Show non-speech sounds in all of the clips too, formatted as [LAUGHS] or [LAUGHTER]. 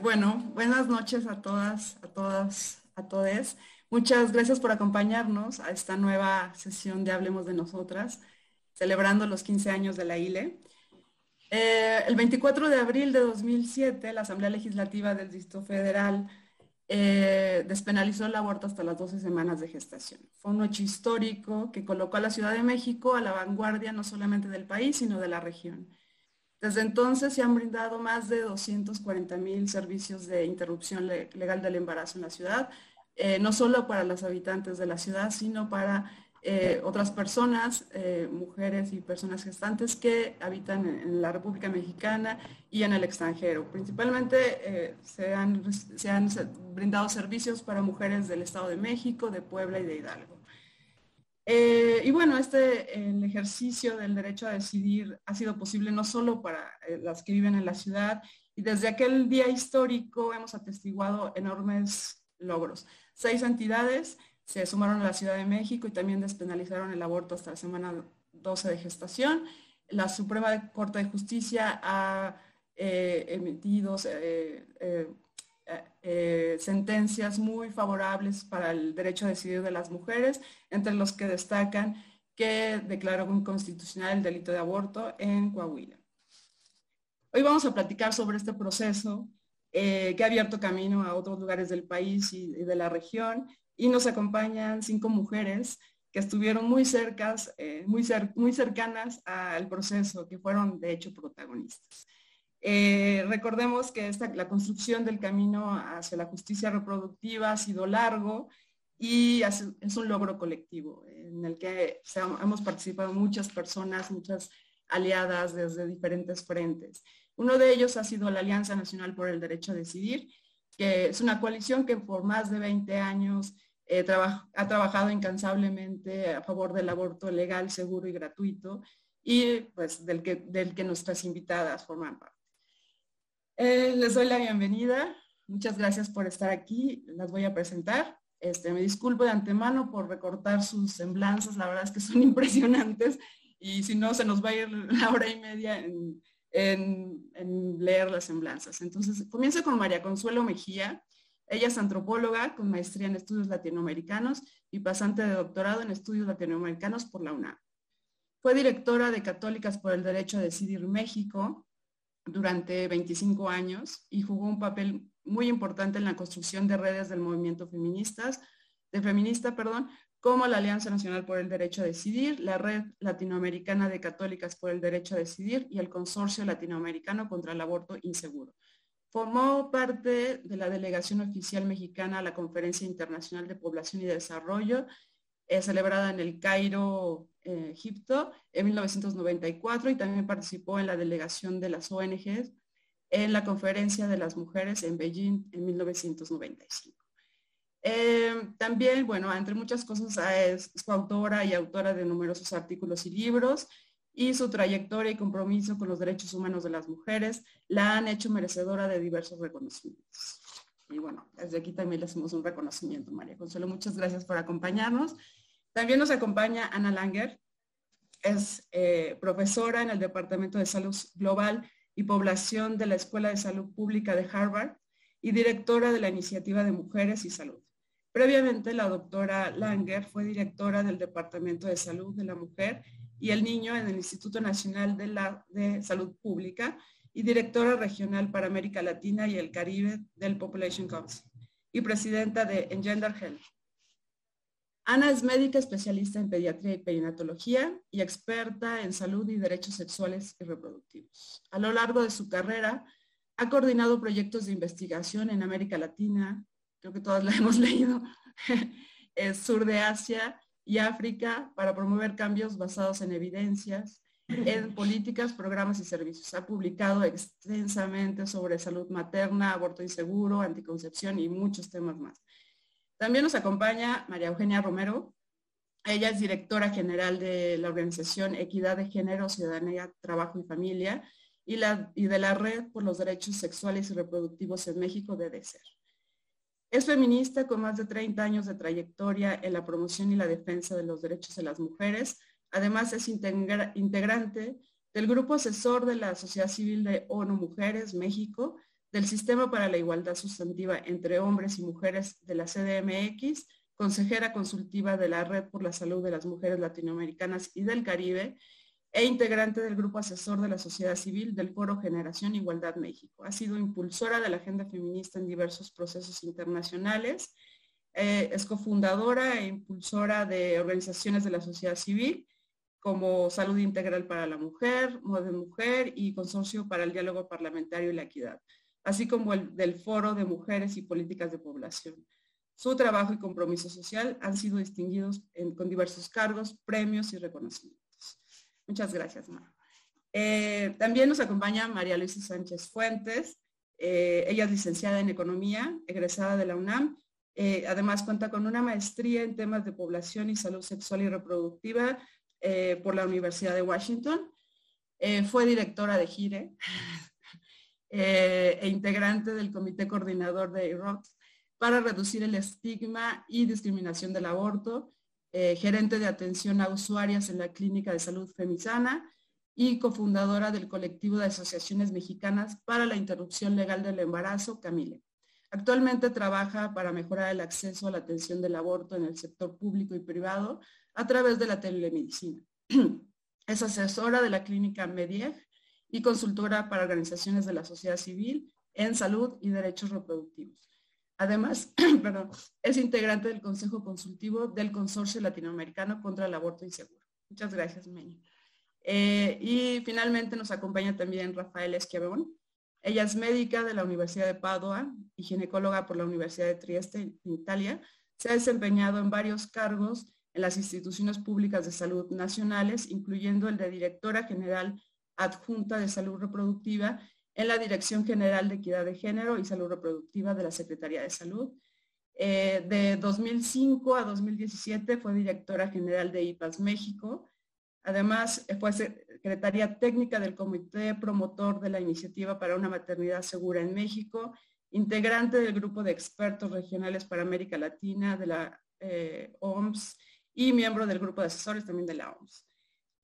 Bueno, buenas noches a todas, a todas, a todos. Muchas gracias por acompañarnos a esta nueva sesión de Hablemos de Nosotras, celebrando los 15 años de la ILE. Eh, el 24 de abril de 2007, la Asamblea Legislativa del Distrito Federal eh, despenalizó el aborto hasta las 12 semanas de gestación. Fue un hecho histórico que colocó a la Ciudad de México a la vanguardia no solamente del país, sino de la región. Desde entonces se han brindado más de 240 mil servicios de interrupción legal del embarazo en la ciudad, eh, no solo para los habitantes de la ciudad, sino para eh, otras personas, eh, mujeres y personas gestantes que habitan en, la República Mexicana y en el extranjero. Principalmente se, han, brindado servicios para mujeres del Estado de México, de Puebla y de Hidalgo. Y bueno, este el ejercicio del derecho a decidir ha sido posible no solo para las que viven en la ciudad, y desde aquel día histórico hemos atestiguado enormes logros. Seis entidades se sumaron a la Ciudad de México y también despenalizaron el aborto hasta la semana 12 de gestación. La Suprema Corte de Justicia ha eh, emitido eh, eh, sentencias muy favorables para el derecho a decidir de las mujeres, entre los que destacan que declaró inconstitucional el delito de aborto en Coahuila. Hoy vamos a platicar sobre este proceso eh, que ha abierto camino a otros lugares del país y, de la región. Y nos acompañan cinco mujeres que estuvieron muy cercas, eh, muy, muy cercanas al proceso, que fueron de hecho protagonistas. Eh, recordemos que esta, la construcción del camino hacia la justicia reproductiva ha sido largo y es un logro colectivo en el que hemos participado muchas personas, muchas aliadas desde diferentes frentes. Uno de ellos ha sido la Alianza Nacional por el Derecho a Decidir, que es una coalición que por más de 20 años eh, ha trabajado incansablemente a favor del aborto legal, seguro y gratuito, y pues del que, del que nuestras invitadas forman parte. Eh, les doy la bienvenida. Muchas gracias por estar aquí. Las voy a presentar. Este, me disculpo de antemano por recortar sus semblanzas. La verdad es que son [LAUGHS] impresionantes y si no, se nos va a ir la hora y media en, en, leer las semblanzas. Entonces, comienzo con María Consuelo Mejía. Ella es antropóloga con maestría en estudios latinoamericanos y pasante de doctorado en estudios latinoamericanos por la UNAM. Fue directora de Católicas por el Derecho a Decidir México durante 25 años y jugó un papel muy importante en la construcción de redes del movimiento feministas, de feminista, perdón, como la Alianza Nacional por el Derecho a Decidir, la Red Latinoamericana de Católicas por el Derecho a Decidir y el Consorcio Latinoamericano contra el Aborto Inseguro. Formó parte de la delegación oficial mexicana a la Conferencia Internacional de Población y Desarrollo, eh, celebrada en el Cairo, eh, Egipto, en 1994 y también participó en la delegación de las ONGs en la Conferencia de las Mujeres en Beijing en 1995. Eh, también, bueno, entre muchas cosas, ah, es, coautora y autora de numerosos artículos y libros y su trayectoria y compromiso con los derechos humanos de las mujeres la han hecho merecedora de diversos reconocimientos. Y bueno, desde aquí también le hacemos un reconocimiento, María Consuelo. Muchas gracias por acompañarnos. También nos acompaña Ana Langer, es eh, profesora en el Departamento de Salud Global y Población de la Escuela de Salud Pública de Harvard y directora de la Iniciativa de Mujeres y Salud. Previamente, la doctora Langer fue directora del Departamento de Salud de la Mujer y el Niño en el Instituto Nacional de, la, de Salud Pública y directora regional para América Latina y el Caribe del Population Council y presidenta de Engender Health. Ana es médica especialista en pediatría y perinatología y experta en salud y derechos sexuales y reproductivos. A lo largo de su carrera, ha coordinado proyectos de investigación en América Latina, creo que todas la [LAUGHS] hemos leído, es [LAUGHS] sur de Asia y África para promover cambios basados en evidencias, en [LAUGHS] políticas, programas y servicios. Ha publicado extensamente sobre salud materna, aborto inseguro, anticoncepción y muchos temas más. También nos acompaña María Eugenia Romero. Ella es directora general de la organización Equidad de Género, Ciudadanía, Trabajo y Familia y, de la Red por los Derechos Sexuales y Reproductivos en México, ser. Es feminista con más de 30 años de trayectoria en la promoción y la defensa de los derechos de las mujeres. Además, es integrante del Grupo Asesor de la Sociedad Civil de ONU Mujeres México, del Sistema para la Igualdad Sustantiva entre Hombres y Mujeres de la CDMX, consejera consultiva de la Red por la Salud de las Mujeres Latinoamericanas y del Caribe e integrante del Grupo Asesor de la Sociedad Civil del Foro Generación Igualdad México. Ha sido impulsora de la agenda feminista en diversos procesos internacionales, eh, es cofundadora e impulsora de organizaciones de la sociedad civil como Salud Integral para la Mujer, Moda Mujer y Consorcio para el Diálogo Parlamentario y la Equidad así como el del Foro de Mujeres y Políticas de Población. Su trabajo y compromiso social han sido distinguidos con diversos cargos, premios y reconocimientos. Muchas gracias, Mar. Eh, también nos acompaña María Luisa Sánchez Fuentes. Eh, ella es licenciada en Economía, egresada de la UNAM. Eh, además cuenta con una maestría en temas de población y salud sexual y reproductiva por la Universidad de Washington. fue directora de GIRE, eh, e integrante del comité coordinador de IROC para reducir el estigma y discriminación del aborto, eh, gerente de atención a usuarias en la Clínica de Salud Femisana y cofundadora del colectivo de asociaciones mexicanas para la interrupción legal del embarazo, Camile. Actualmente trabaja para mejorar el acceso a la atención del aborto en el sector público y privado a través de la telemedicina. [CLEARS THROAT] Es asesora de la clínica Medieg y consultora para organizaciones de la sociedad civil en salud y derechos reproductivos. Además, [CLEARS THROAT] perdón, es integrante del Consejo Consultivo del Consorcio Latinoamericano contra el Aborto Inseguro. Muchas gracias, Meño. Eh, y finalmente nos acompaña también Rafael Esquiavón. Ella es médica de la Universidad de Padua y ginecóloga por la Universidad de Trieste, en Italia. Se ha desempeñado en varios cargos en las instituciones públicas de salud nacionales, incluyendo el de directora general adjunta de salud reproductiva en la Dirección General de Equidad de Género y Salud Reproductiva de la Secretaría de Salud. Eh, de 2005 a 2017 fue directora general de IPAS México. Además, fue secretaria técnica del Comité Promotor de la Iniciativa para una Maternidad Segura en México, integrante del Grupo de Expertos Regionales para América Latina de la eh, OMS y miembro del Grupo de Asesores también de la OMS.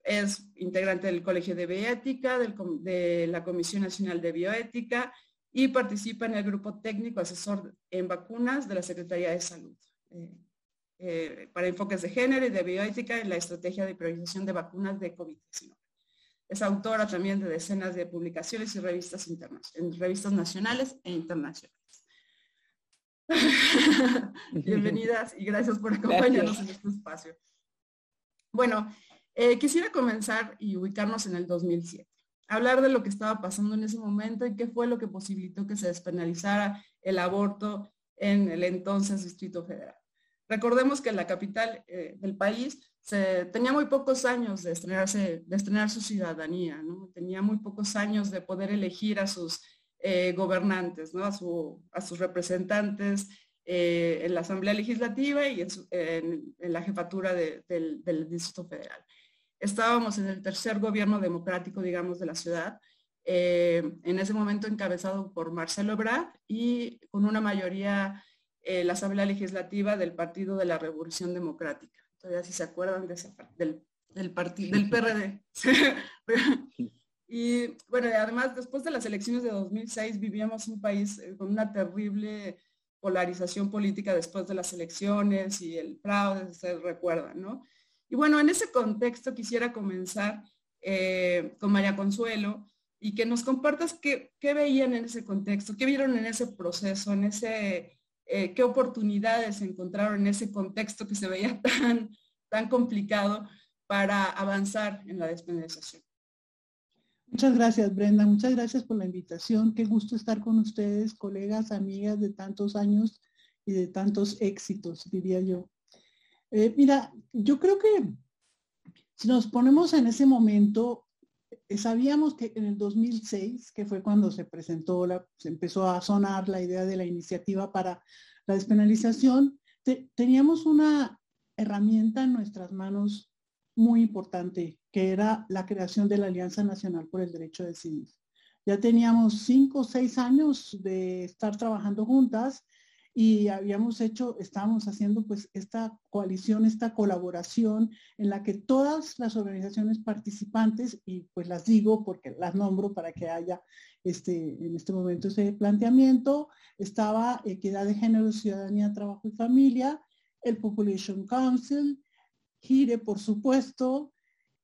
Es integrante del Colegio de Bioética, de la Comisión Nacional de Bioética y participa en el grupo técnico asesor en vacunas de la Secretaría de Salud. Eh, eh, para enfoques de género y de bioética en la estrategia de priorización de vacunas de COVID-19. Es autora también de decenas de publicaciones y revistas en revistas nacionales e internacionales. [LAUGHS] Bienvenidas y gracias por acompañarnos en este espacio. Bueno, eh, quisiera comenzar y ubicarnos en el 2007, hablar de lo que estaba pasando en ese momento y qué fue lo que posibilitó que se despenalizara el aborto en el entonces Distrito Federal. Recordemos que la capital eh, del país tenía muy pocos años de, estrenarse, de estrenar su ciudadanía, tenía muy pocos años de poder elegir a sus eh, gobernantes, a, sus representantes en la Asamblea Legislativa y en, la jefatura del Distrito Federal estábamos en el tercer gobierno democrático, digamos, de la ciudad, eh, en ese momento encabezado por Marcelo Ebrard y con una mayoría en la Asamblea Legislativa del Partido de la Revolución Democrática. Todavía si se acuerdan de ese, del, del, partido, del PRD. [LAUGHS] y bueno, además, después de las elecciones de 2006 vivíamos un país eh, con una terrible polarización política después de las elecciones y el fraude, se recuerdan, ¿no? Y bueno, en ese contexto quisiera comenzar eh, con María Consuelo y que nos compartas qué, veían en ese contexto, qué vieron en ese proceso, en ese, eh, qué oportunidades encontraron en ese contexto que se veía [LAUGHS] tan, tan complicado para avanzar en la despenalización. Muchas gracias, Brenda. Muchas gracias por la invitación. Qué gusto estar con ustedes, colegas, amigas de tantos años y de tantos éxitos, diría yo. Eh, mira, yo creo que si nos ponemos en ese momento, eh, sabíamos que en el 2006, que fue cuando se presentó, la, se empezó a sonar la idea de la iniciativa para la despenalización, teníamos una herramienta en nuestras manos muy importante, que era la creación de la Alianza Nacional por el Derecho a Decidir. Ya teníamos cinco o seis años de estar trabajando juntas y habíamos hecho, estábamos haciendo pues esta coalición, esta colaboración en la que todas las organizaciones participantes, y pues las digo porque las nombro para que haya este, en este momento ese planteamiento, estaba Equidad de Género, Ciudadanía, Trabajo y Familia, el Population Council, GIRE, por supuesto,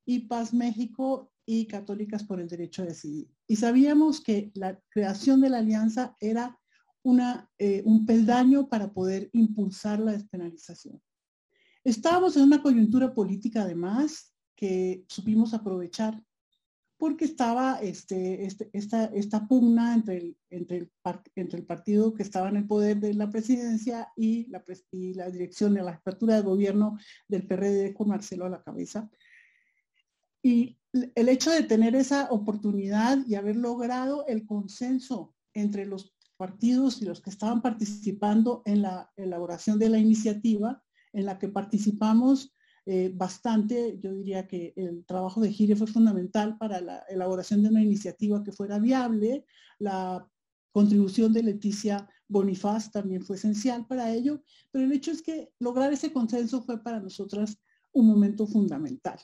y Paz México y Católicas por el Derecho a Decidir. Y sabíamos que la creación de la alianza era eh, un peldaño para poder impulsar la despenalización. Estábamos en una coyuntura política además que supimos aprovechar porque estaba este, este, esta, pugna entre el partido que estaba en el poder de la presidencia y la, y la dirección de la apertura de gobierno del PRD con Marcelo a la cabeza. Y el hecho de tener esa oportunidad y haber logrado el consenso entre los partidos y los que estaban participando en la elaboración de la iniciativa, en la que participamos eh, bastante. Yo diría que el trabajo de Gire fue fundamental para la elaboración de una iniciativa que fuera viable. La contribución de Leticia Bonifaz también fue esencial para ello, pero el hecho es que lograr ese consenso fue para nosotras un momento fundamental.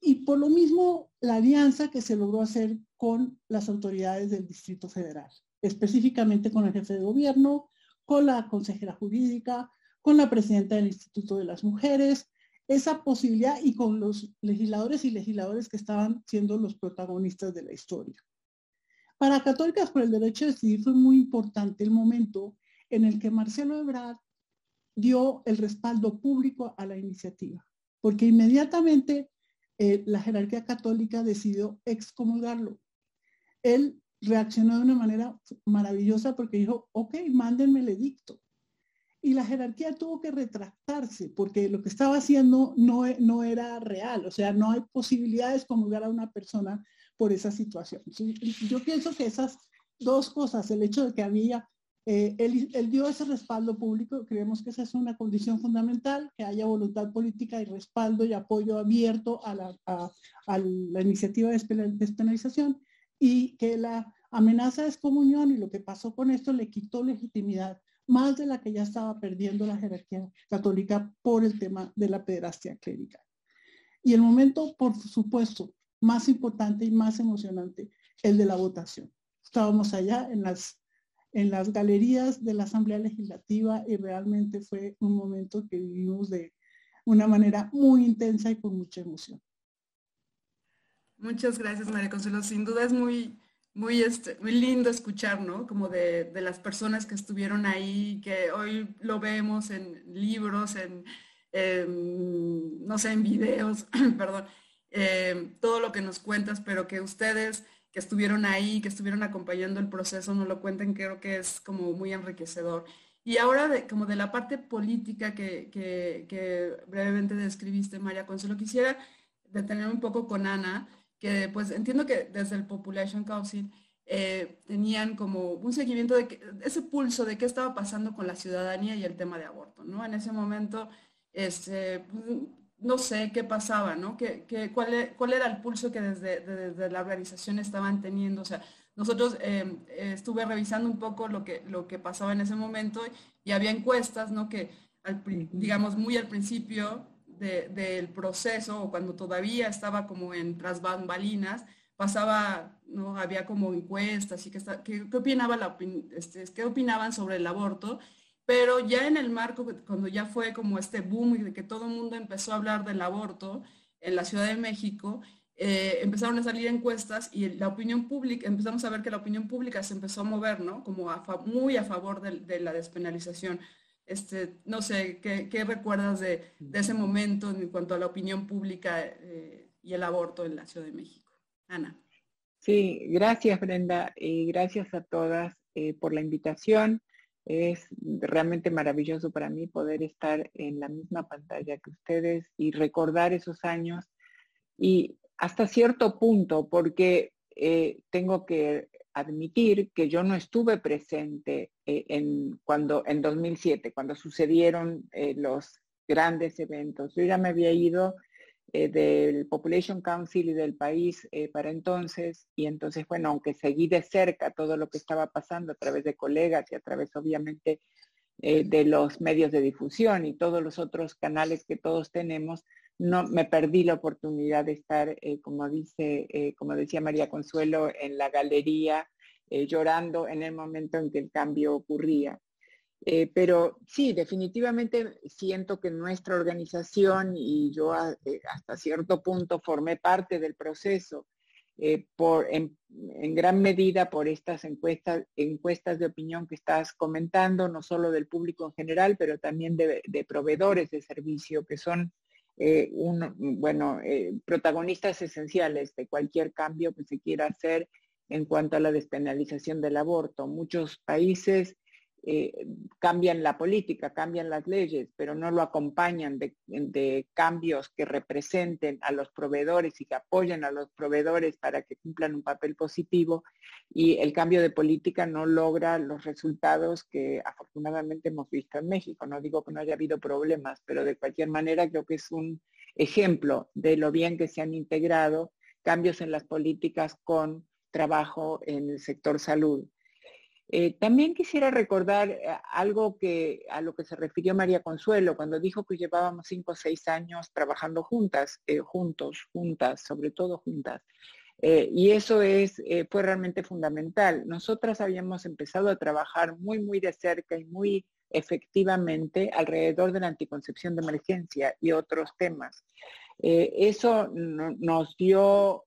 Y por lo mismo, la alianza que se logró hacer con las autoridades del Distrito Federal específicamente con el jefe de gobierno, con la consejera jurídica, con la presidenta del Instituto de las Mujeres, esa posibilidad y con los legisladores y legisladores que estaban siendo los protagonistas de la historia. Para Católicas por el Derecho a Decidir fue muy importante el momento en el que Marcelo Ebrard dio el respaldo público a la iniciativa, porque inmediatamente eh, la jerarquía católica decidió excomulgarlo. Él reaccionó de una manera maravillosa porque dijo, ok, mándenme el edicto. Y la jerarquía tuvo que retractarse porque lo que estaba haciendo no, no era real, o sea, no hay posibilidad de excomulgar a una persona por esa situación. Yo pienso que esas dos cosas, el hecho de que había, eh, él, dio ese respaldo público, creemos que esa es una condición fundamental, que haya voluntad política y respaldo y apoyo abierto a la, a la iniciativa de despenalización y que la amenaza de excomunión y lo que pasó con esto le quitó legitimidad, más de la que ya estaba perdiendo la jerarquía católica por el tema de la pederastia clérica. Y el momento, por supuesto, más importante y más emocionante, el de la votación. Estábamos allá en las, en las galerías de la Asamblea Legislativa y realmente fue un momento que vivimos de una manera muy intensa y con mucha emoción. Muchas gracias, María Consuelo. Sin duda es muy, muy, este, muy lindo escuchar, ¿no? Como de, las personas que estuvieron ahí, que hoy lo vemos en libros, en, no sé, en videos, [CLEARS THROAT] perdón, em, todo lo que nos cuentas, pero que ustedes que estuvieron ahí, que estuvieron acompañando el proceso, nos lo cuenten, creo que es como muy enriquecedor. Y ahora, de, como de la parte política que brevemente describiste, María Consuelo, quisiera detener un poco con Ana que pues entiendo que desde el Population Council eh, tenían como un seguimiento de ese pulso de qué estaba pasando con la ciudadanía y el tema de aborto, ¿no? En ese momento, este, no sé qué pasaba, ¿no? ¿Qué, cuál, e, cuál, era el pulso que desde, desde, la organización estaban teniendo? O sea, nosotros eh, estuve revisando un poco lo que, lo que pasaba en ese momento y había encuestas, ¿no? Que, digamos, muy al principio del proceso o cuando todavía estaba como en tras bambalinas, pasaba, ¿no? Había como encuestas y que, qué, opinaba la, este, qué opinaban sobre el aborto, pero ya en el marco, cuando ya fue como este boom y de que todo el mundo empezó a hablar del aborto en la Ciudad de México, eh, empezaron a salir encuestas y la opinión pública, empezamos a ver que la opinión pública se empezó a mover, ¿no? Como muy a favor de la despenalización. Este, no sé, ¿qué, recuerdas de, ese momento en cuanto a la opinión pública eh, y el aborto en la Ciudad de México? Ana. Sí, gracias Brenda y gracias a todas eh, por la invitación. Es realmente maravilloso para mí poder estar en la misma pantalla que ustedes y recordar esos años y hasta cierto punto, porque eh, tengo que admitir que yo no estuve presente eh, en, cuando, en 2007, cuando sucedieron eh, los grandes eventos. Yo ya me había ido eh, del Population Council y del país para entonces, y entonces, bueno, aunque seguí de cerca todo lo que estaba pasando a través de colegas y a través, obviamente, de los medios de difusión y todos los otros canales que todos tenemos, no me perdí la oportunidad de estar, como dice, como decía María Consuelo, en la galería llorando en el momento en que el cambio ocurría. Eh, pero sí, definitivamente siento que nuestra organización y yo eh, hasta cierto punto formé parte del proceso eh, por, en, gran medida por estas encuestas, encuestas de opinión que estás comentando, no solo del público en general, pero también de, proveedores de servicio que son bueno, protagonistas esenciales de cualquier cambio que se quiera hacer en cuanto a la despenalización del aborto. Muchos países eh, cambian la política, cambian las leyes, pero no lo acompañan de, cambios que representen a los proveedores y que apoyen a los proveedores para que cumplan un papel positivo y el cambio de política no logra los resultados que afortunadamente hemos visto en México. No digo que no haya habido problemas, pero de cualquier manera creo que es un ejemplo de lo bien que se han integrado cambios en las políticas con trabajo en el sector salud. Eh, también quisiera recordar eh, algo que a lo que se refirió María Consuelo cuando dijo que llevábamos cinco o seis años trabajando juntas, eh, juntos, juntas, sobre todo juntas. y eso es, fue realmente fundamental. Nosotras habíamos empezado a trabajar muy, muy de cerca y muy efectivamente alrededor de la anticoncepción de emergencia y otros temas. eso nos dio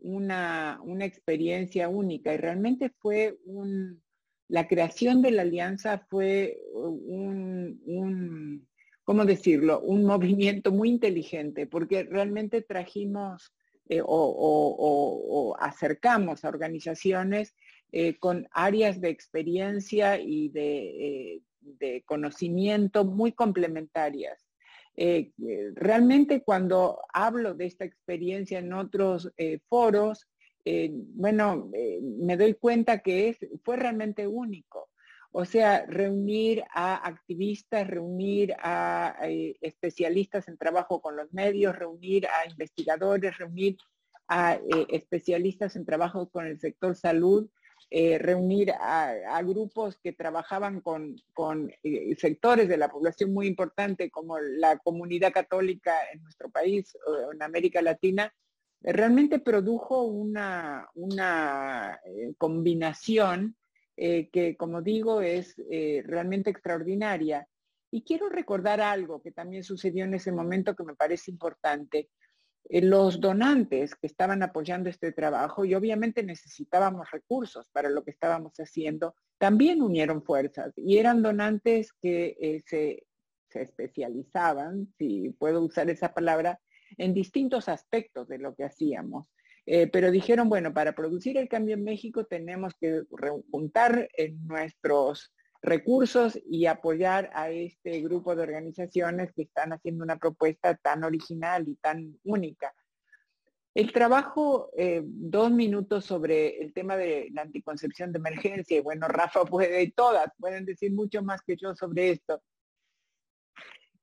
una, una experiencia única y realmente fue un, la creación de la alianza fue un, ¿cómo decirlo? Un movimiento muy inteligente, porque realmente trajimos eh, o, acercamos a organizaciones eh, con áreas de experiencia y de, eh, de conocimiento muy complementarias. realmente cuando hablo de esta experiencia en otros foros, eh, bueno, eh, me doy cuenta que es, fue realmente único. O sea, reunir a activistas, reunir a, eh, especialistas en trabajo con los medios, reunir a investigadores, reunir a especialistas en trabajo con el sector salud, reunir a, grupos que trabajaban con, sectores de la población muy importante como la comunidad católica en nuestro país o en América Latina, realmente produjo una, una eh, combinación eh, que, como digo, es eh, realmente extraordinaria. Y quiero recordar algo que también sucedió en ese momento que me parece importante. los donantes que estaban apoyando este trabajo y obviamente necesitábamos recursos para lo que estábamos haciendo, también unieron fuerzas y eran donantes que se, se especializaban, si puedo usar esa palabra, en distintos aspectos de lo que hacíamos. Eh, pero dijeron, bueno, para producir el cambio en México tenemos que juntar nuestros recursos y apoyar a este grupo de organizaciones que están haciendo una propuesta tan original y tan única. El trabajo, eh, dos minutos sobre el tema de la anticoncepción de emergencia, y bueno, Rafa puede, todas pueden decir mucho más que yo sobre esto,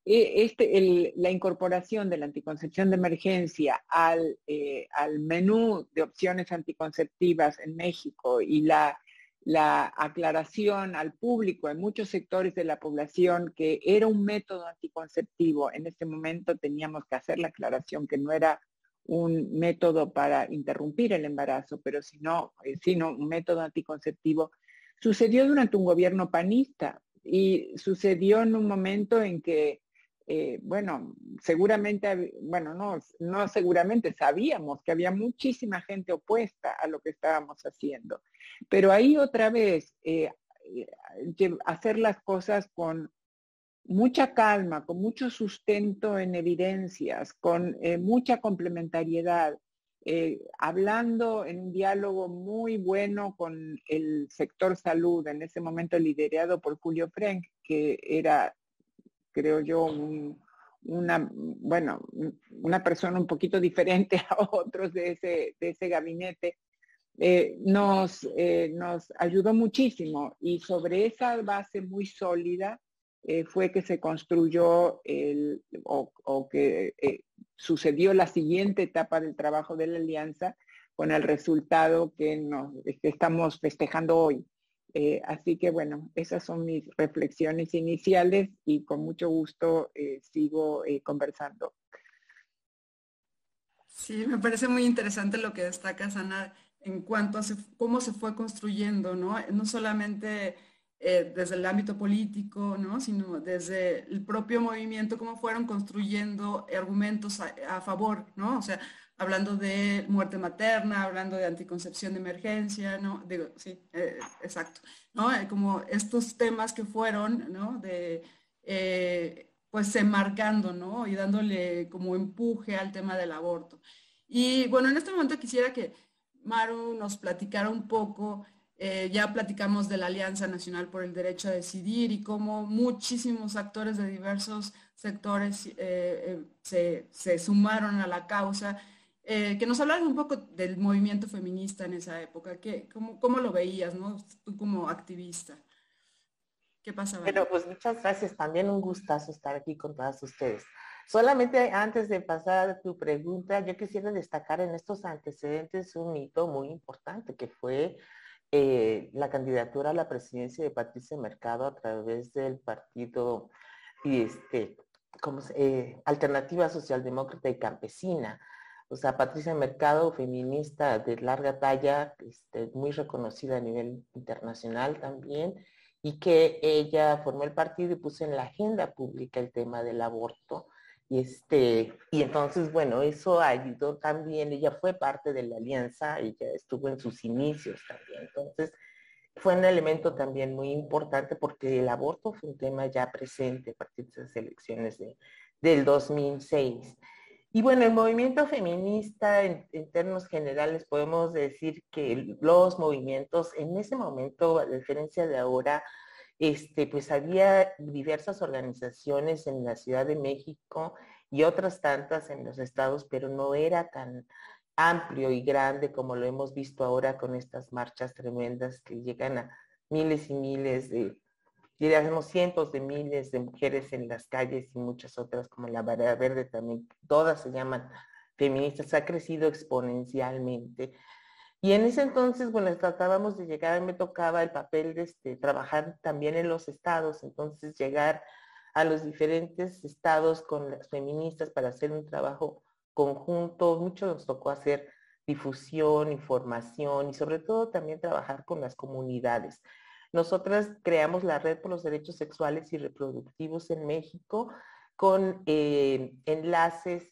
e, este, la incorporación de la anticoncepción de emergencia al, eh, menú de opciones anticonceptivas en México y la, la aclaración al público en muchos sectores de la población que era un método anticonceptivo, en este momento teníamos que hacer la aclaración que no era un método para interrumpir el embarazo, pero sino, eh, sino un método anticonceptivo, sucedió durante un gobierno panista y sucedió en un momento en que eh, bueno, seguramente, bueno, no, no seguramente, sabíamos que había muchísima gente opuesta a lo que estábamos haciendo. Pero ahí otra vez, eh, eh, hacer las cosas con mucha calma, con mucho sustento en evidencias, con mucha complementariedad, hablando en un diálogo muy bueno con el sector salud, en ese momento liderado por Julio Frank, que era creo yo, una, bueno, una persona un poquito diferente [LAUGHS] a otros de ese, de ese gabinete, eh, nos, eh, nos ayudó muchísimo y sobre esa base muy sólida eh, fue que se construyó el, o, que sucedió la siguiente etapa del trabajo de la alianza con el resultado que, nos, que estamos festejando hoy. Eh, así que bueno, esas son mis reflexiones iniciales y con mucho gusto eh, sigo conversando. Sí, me parece muy interesante lo que destaca Ana en cuanto a cómo se fue construyendo, ¿no? No solamente eh, desde el ámbito político, ¿no? sino desde el propio movimiento, cómo fueron construyendo argumentos a, favor, ¿no? O sea, hablando de muerte materna, hablando de anticoncepción de emergencia, ¿no? Digo, sí, eh, exacto, ¿no? Eh, como estos temas que fueron, ¿no? De, pues se marcando, ¿no? Y dándole como empuje al tema del aborto. Y bueno, en este momento quisiera que Maru nos platicara un poco eh, ya platicamos de la Alianza Nacional por el Derecho a Decidir y cómo muchísimos actores de diversos sectores eh, eh, se, sumaron a la causa. Que nos hablaran un poco del movimiento feminista en esa época. ¿Qué, cómo, cómo, lo veías, no? tú como activista? ¿Qué pasaba? Pero pues muchas gracias. También un gustazo estar aquí con todas ustedes. Solamente antes de pasar tu pregunta, yo quisiera destacar en estos antecedentes un hito muy importante que fue eh, la candidatura a la presidencia de Patricia Mercado a través del partido y este, como eh, Alternativa Socialdemócrata y Campesina. O sea, Patricia Mercado, feminista de larga talla, este, muy reconocida a nivel internacional también, y que ella formó el partido y puso en la agenda pública el tema del aborto y, este, y entonces, bueno, eso ayudó también, ella fue parte de la alianza, ella estuvo en sus inicios también. Entonces, fue un elemento también muy importante porque el aborto fue un tema ya presente a partir de esas elecciones de, del 2006. Y bueno, el movimiento feminista en, términos generales podemos decir que los movimientos en ese momento, a diferencia de ahora, este, pues había diversas organizaciones en la Ciudad de México y otras tantas en los estados, pero no era tan amplio y grande como lo hemos visto ahora con estas marchas tremendas que llegan a miles y miles de, diríamos cientos de miles de mujeres en las calles y muchas otras como la Varea Verde también, todas se llaman feministas, ha crecido exponencialmente. Y en ese entonces, bueno, tratábamos de llegar, me tocaba el papel de este, trabajar también en los estados, entonces llegar a los diferentes estados con las feministas para hacer un trabajo conjunto. Mucho nos tocó hacer difusión, información y sobre todo también trabajar con las comunidades. Nosotras creamos la Red por los Derechos Sexuales y Reproductivos en México con eh, enlaces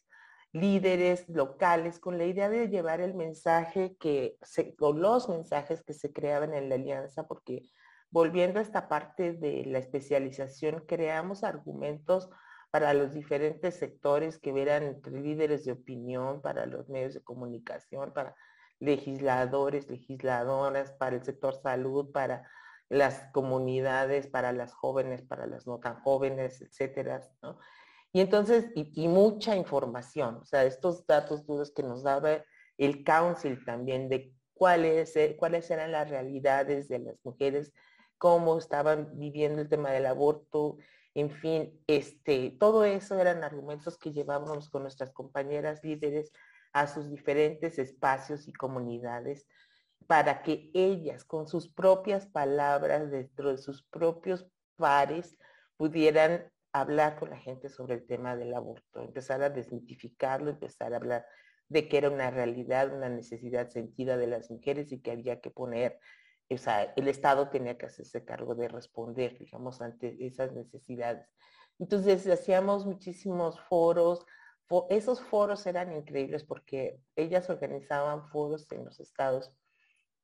líderes locales con la idea de llevar el mensaje que se, o los mensajes que se creaban en la alianza, porque volviendo a esta parte de la especialización, creamos argumentos para los diferentes sectores que verán entre líderes de opinión, para los medios de comunicación, para legisladores, legisladoras, para el sector salud, para las comunidades, para las jóvenes, para las no tan jóvenes, etcétera, ¿no? Y entonces, y, mucha información, o sea, estos datos duros que nos daba el council también de cuáles, e, cuáles eran las realidades de las mujeres, cómo estaban viviendo el tema del aborto, en fin, este, todo eso eran argumentos que llevábamos con nuestras compañeras líderes a sus diferentes espacios y comunidades para que ellas con sus propias palabras dentro de sus propios pares pudieran hablar con la gente sobre el tema del aborto, empezar a desmitificarlo, empezar a hablar de que era una realidad, una necesidad sentida de las mujeres y que había que poner, o sea, el Estado tenía que hacerse cargo de responder, digamos, ante esas necesidades. Entonces hacíamos muchísimos foros, esos foros eran increíbles porque ellas organizaban foros en los estados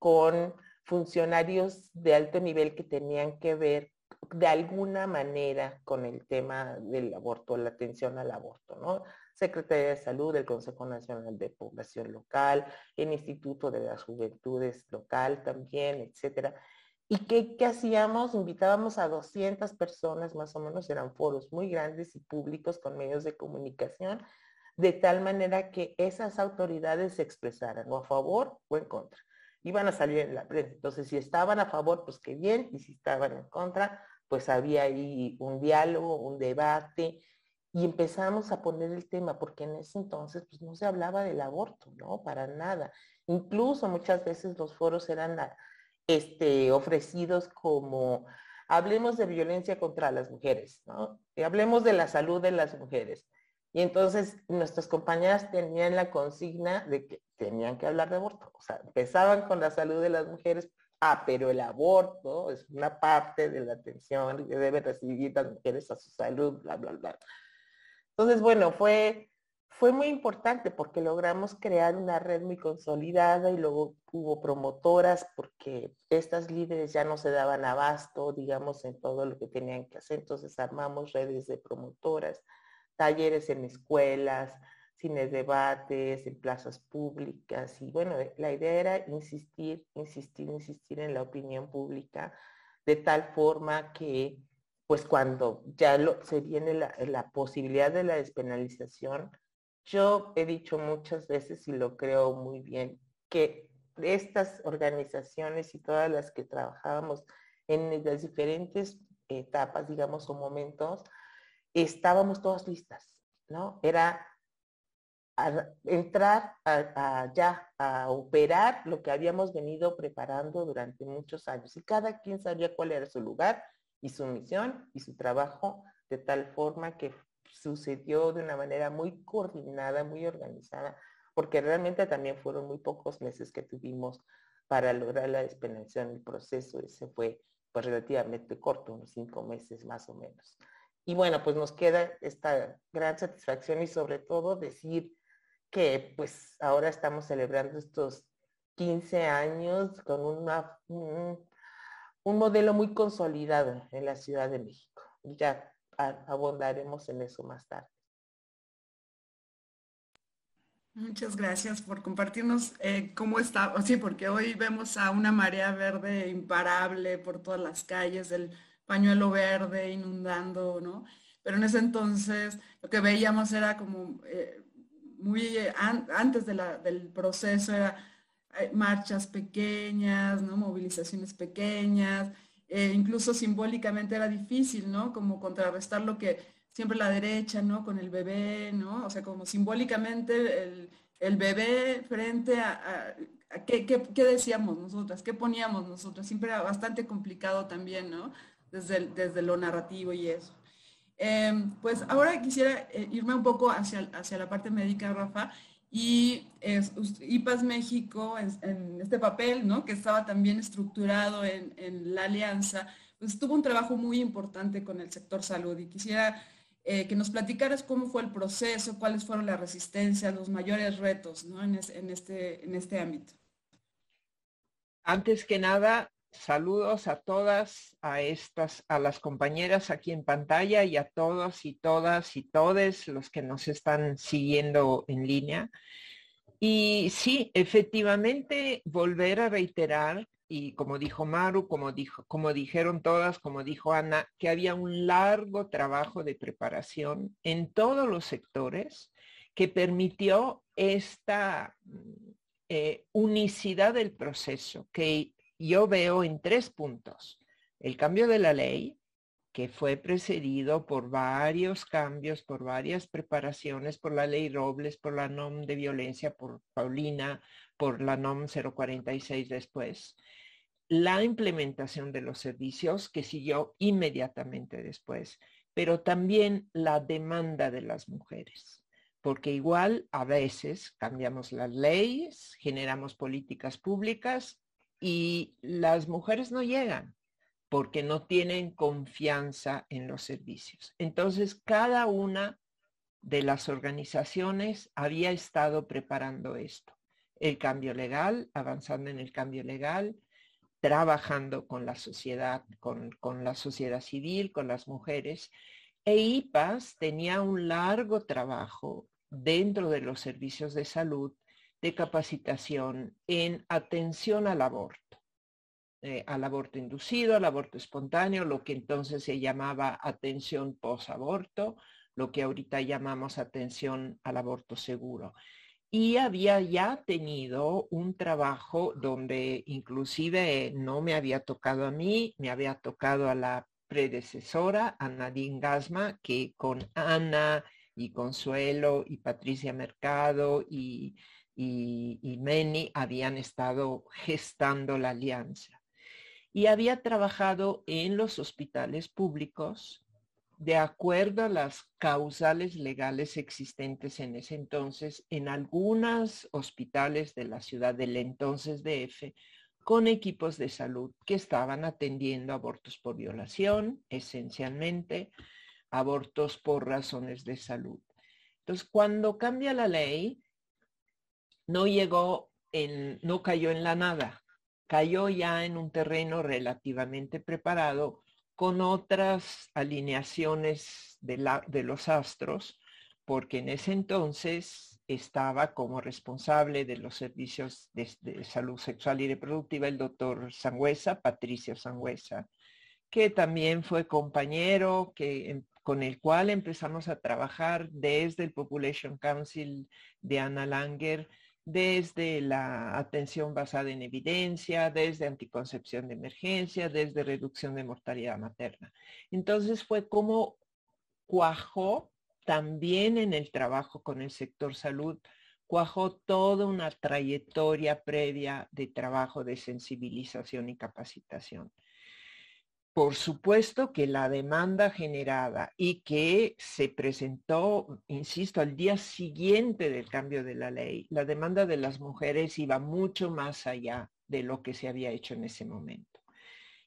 con funcionarios de alto nivel que tenían que ver de alguna manera con el tema del aborto, la atención al aborto, ¿no? Secretaría de Salud, el Consejo Nacional de Población Local, el Instituto de las Juventudes Local también, etcétera. ¿Y qué, hacíamos? Invitábamos a 200 personas, más o menos eran foros muy grandes y públicos con medios de comunicación, de tal manera que esas autoridades se expresaran o a favor o en contra. Iban a salir en la prensa. Entonces, si estaban a favor, pues qué bien, y si estaban en contra, pues había ahí un diálogo, un debate, y empezamos a poner el tema, porque en ese entonces pues no se hablaba del aborto, ¿no? Para nada. Incluso muchas veces los foros eran este, ofrecidos como hablemos de violencia contra las mujeres, ¿no? Y hablemos de la salud de las mujeres. Y entonces nuestras compañeras tenían la consigna de que tenían que hablar de aborto. O sea, empezaban con la salud de las mujeres, ah, pero el aborto es una parte de la atención que deben recibir las mujeres a su salud, bla, bla, bla. Entonces, bueno, fue, fue muy importante porque logramos crear una red muy consolidada y luego hubo promotoras porque estas líderes ya no se daban abasto, digamos, en todo lo que tenían que hacer. Entonces armamos redes de promotoras talleres en escuelas, cines debates, en plazas públicas. Y bueno, la idea era insistir, insistir, insistir en la opinión pública de tal forma que pues cuando ya se viene la posibilidad de la despenalización, yo he dicho muchas veces y lo creo muy bien, que estas organizaciones y todas las que trabajábamos en las diferentes etapas, digamos, o momentos, estábamos todas listas, ¿no? Era entrar a, a operar lo que habíamos venido preparando durante muchos años y cada quien sabía cuál era su lugar y su misión y su trabajo de tal forma que sucedió de una manera muy coordinada, muy organizada, porque realmente también fueron muy pocos meses que tuvimos para lograr la despenalización. El proceso ese fue pues relativamente corto, unos cinco meses más o menos. Y bueno, pues nos queda esta gran satisfacción y sobre todo decir que pues ahora estamos celebrando estos 15 años con una, un, modelo muy consolidado en la Ciudad de México. Ya abondaremos en eso más tarde. Muchas gracias por compartirnos eh, cómo está, sí, porque hoy vemos a una marea verde imparable por todas las calles del pañuelo verde inundando, ¿no? Pero en ese entonces lo que veíamos era como eh, muy eh, antes del proceso, era eh, marchas pequeñas, ¿no? Movilizaciones pequeñas, incluso simbólicamente era difícil, ¿no? Como contrarrestar lo que siempre la derecha, ¿no? Con el bebé, ¿no? O sea, como simbólicamente el, bebé frente a, ¿qué, qué, decíamos nosotras, qué poníamos nosotras, siempre era bastante complicado también, ¿no? Desde, desde lo narrativo y eso. Em, pues ahora quisiera eh, irme un poco hacia, hacia la parte médica, Rafa, y es, IPAS México en, este papel, ¿no? que estaba también estructurado en, en, la alianza, pues tuvo un trabajo muy importante con el sector salud y quisiera eh, que nos platicaras cómo fue el proceso, cuáles fueron las resistencias, los mayores retos ¿no? en, en, este, en este ámbito. Antes que nada, Saludos a todas, a estas, a las compañeras aquí en pantalla y a todos y todas y todes los que nos están siguiendo en línea. Y sí, efectivamente, volver a reiterar, y como dijo Maru, como, dijo, como dijeron todas, como dijo Ana, que había un largo trabajo de preparación en todos los sectores que permitió esta eh, unicidad del proceso, que yo veo en tres puntos. El cambio de la ley, que fue precedido por varios cambios, por varias preparaciones, por la ley Robles, por la NOM de violencia, por Paulina, por la NOM 046 después. La implementación de los servicios que siguió inmediatamente después, pero también la demanda de las mujeres porque igual a veces cambiamos las leyes, generamos políticas públicas y las mujeres no llegan porque no tienen confianza en los servicios. Entonces, cada una de las organizaciones había estado preparando esto. El cambio legal, avanzando en el cambio legal, trabajando con la sociedad, con, con la sociedad civil, con las mujeres. E IPAS tenía un largo trabajo dentro de los servicios de salud de capacitación en atención al aborto, eh, al aborto inducido, al aborto espontáneo, lo que entonces se llamaba atención post-aborto, lo que ahorita llamamos atención al aborto seguro. Y había ya tenido un trabajo donde inclusive no me había tocado a mí, me había tocado a la predecesora, a Nadine Gasma, que con Ana y Consuelo y Patricia Mercado y y, Meni habían estado gestando la alianza. y había trabajado en los hospitales públicos de acuerdo a las causales legales existentes en ese entonces en algunos hospitales de la ciudad del entonces DF con equipos de salud que estaban atendiendo abortos por violación, esencialmente abortos por razones de salud. Entonces, cuando cambia la ley, no llegó en, no cayó en la nada, cayó ya en un terreno relativamente preparado con otras alineaciones de, de los astros, porque en ese entonces estaba como responsable de los servicios de, salud sexual y reproductiva el doctor Sangüesa, Patricio Sangüesa, que también fue compañero que, em, con el cual empezamos a trabajar desde el Population Council de Anna Langer, desde la atención basada en evidencia, desde anticoncepción de emergencia, desde reducción de mortalidad materna. Entonces fue como cuajó también en el trabajo con el sector salud, cuajó toda una trayectoria previa de trabajo de sensibilización y capacitación. Por supuesto que la demanda generada y que se presentó, insisto, al día siguiente del cambio de la ley, la demanda de las mujeres iba mucho más allá de lo que se había hecho en ese momento.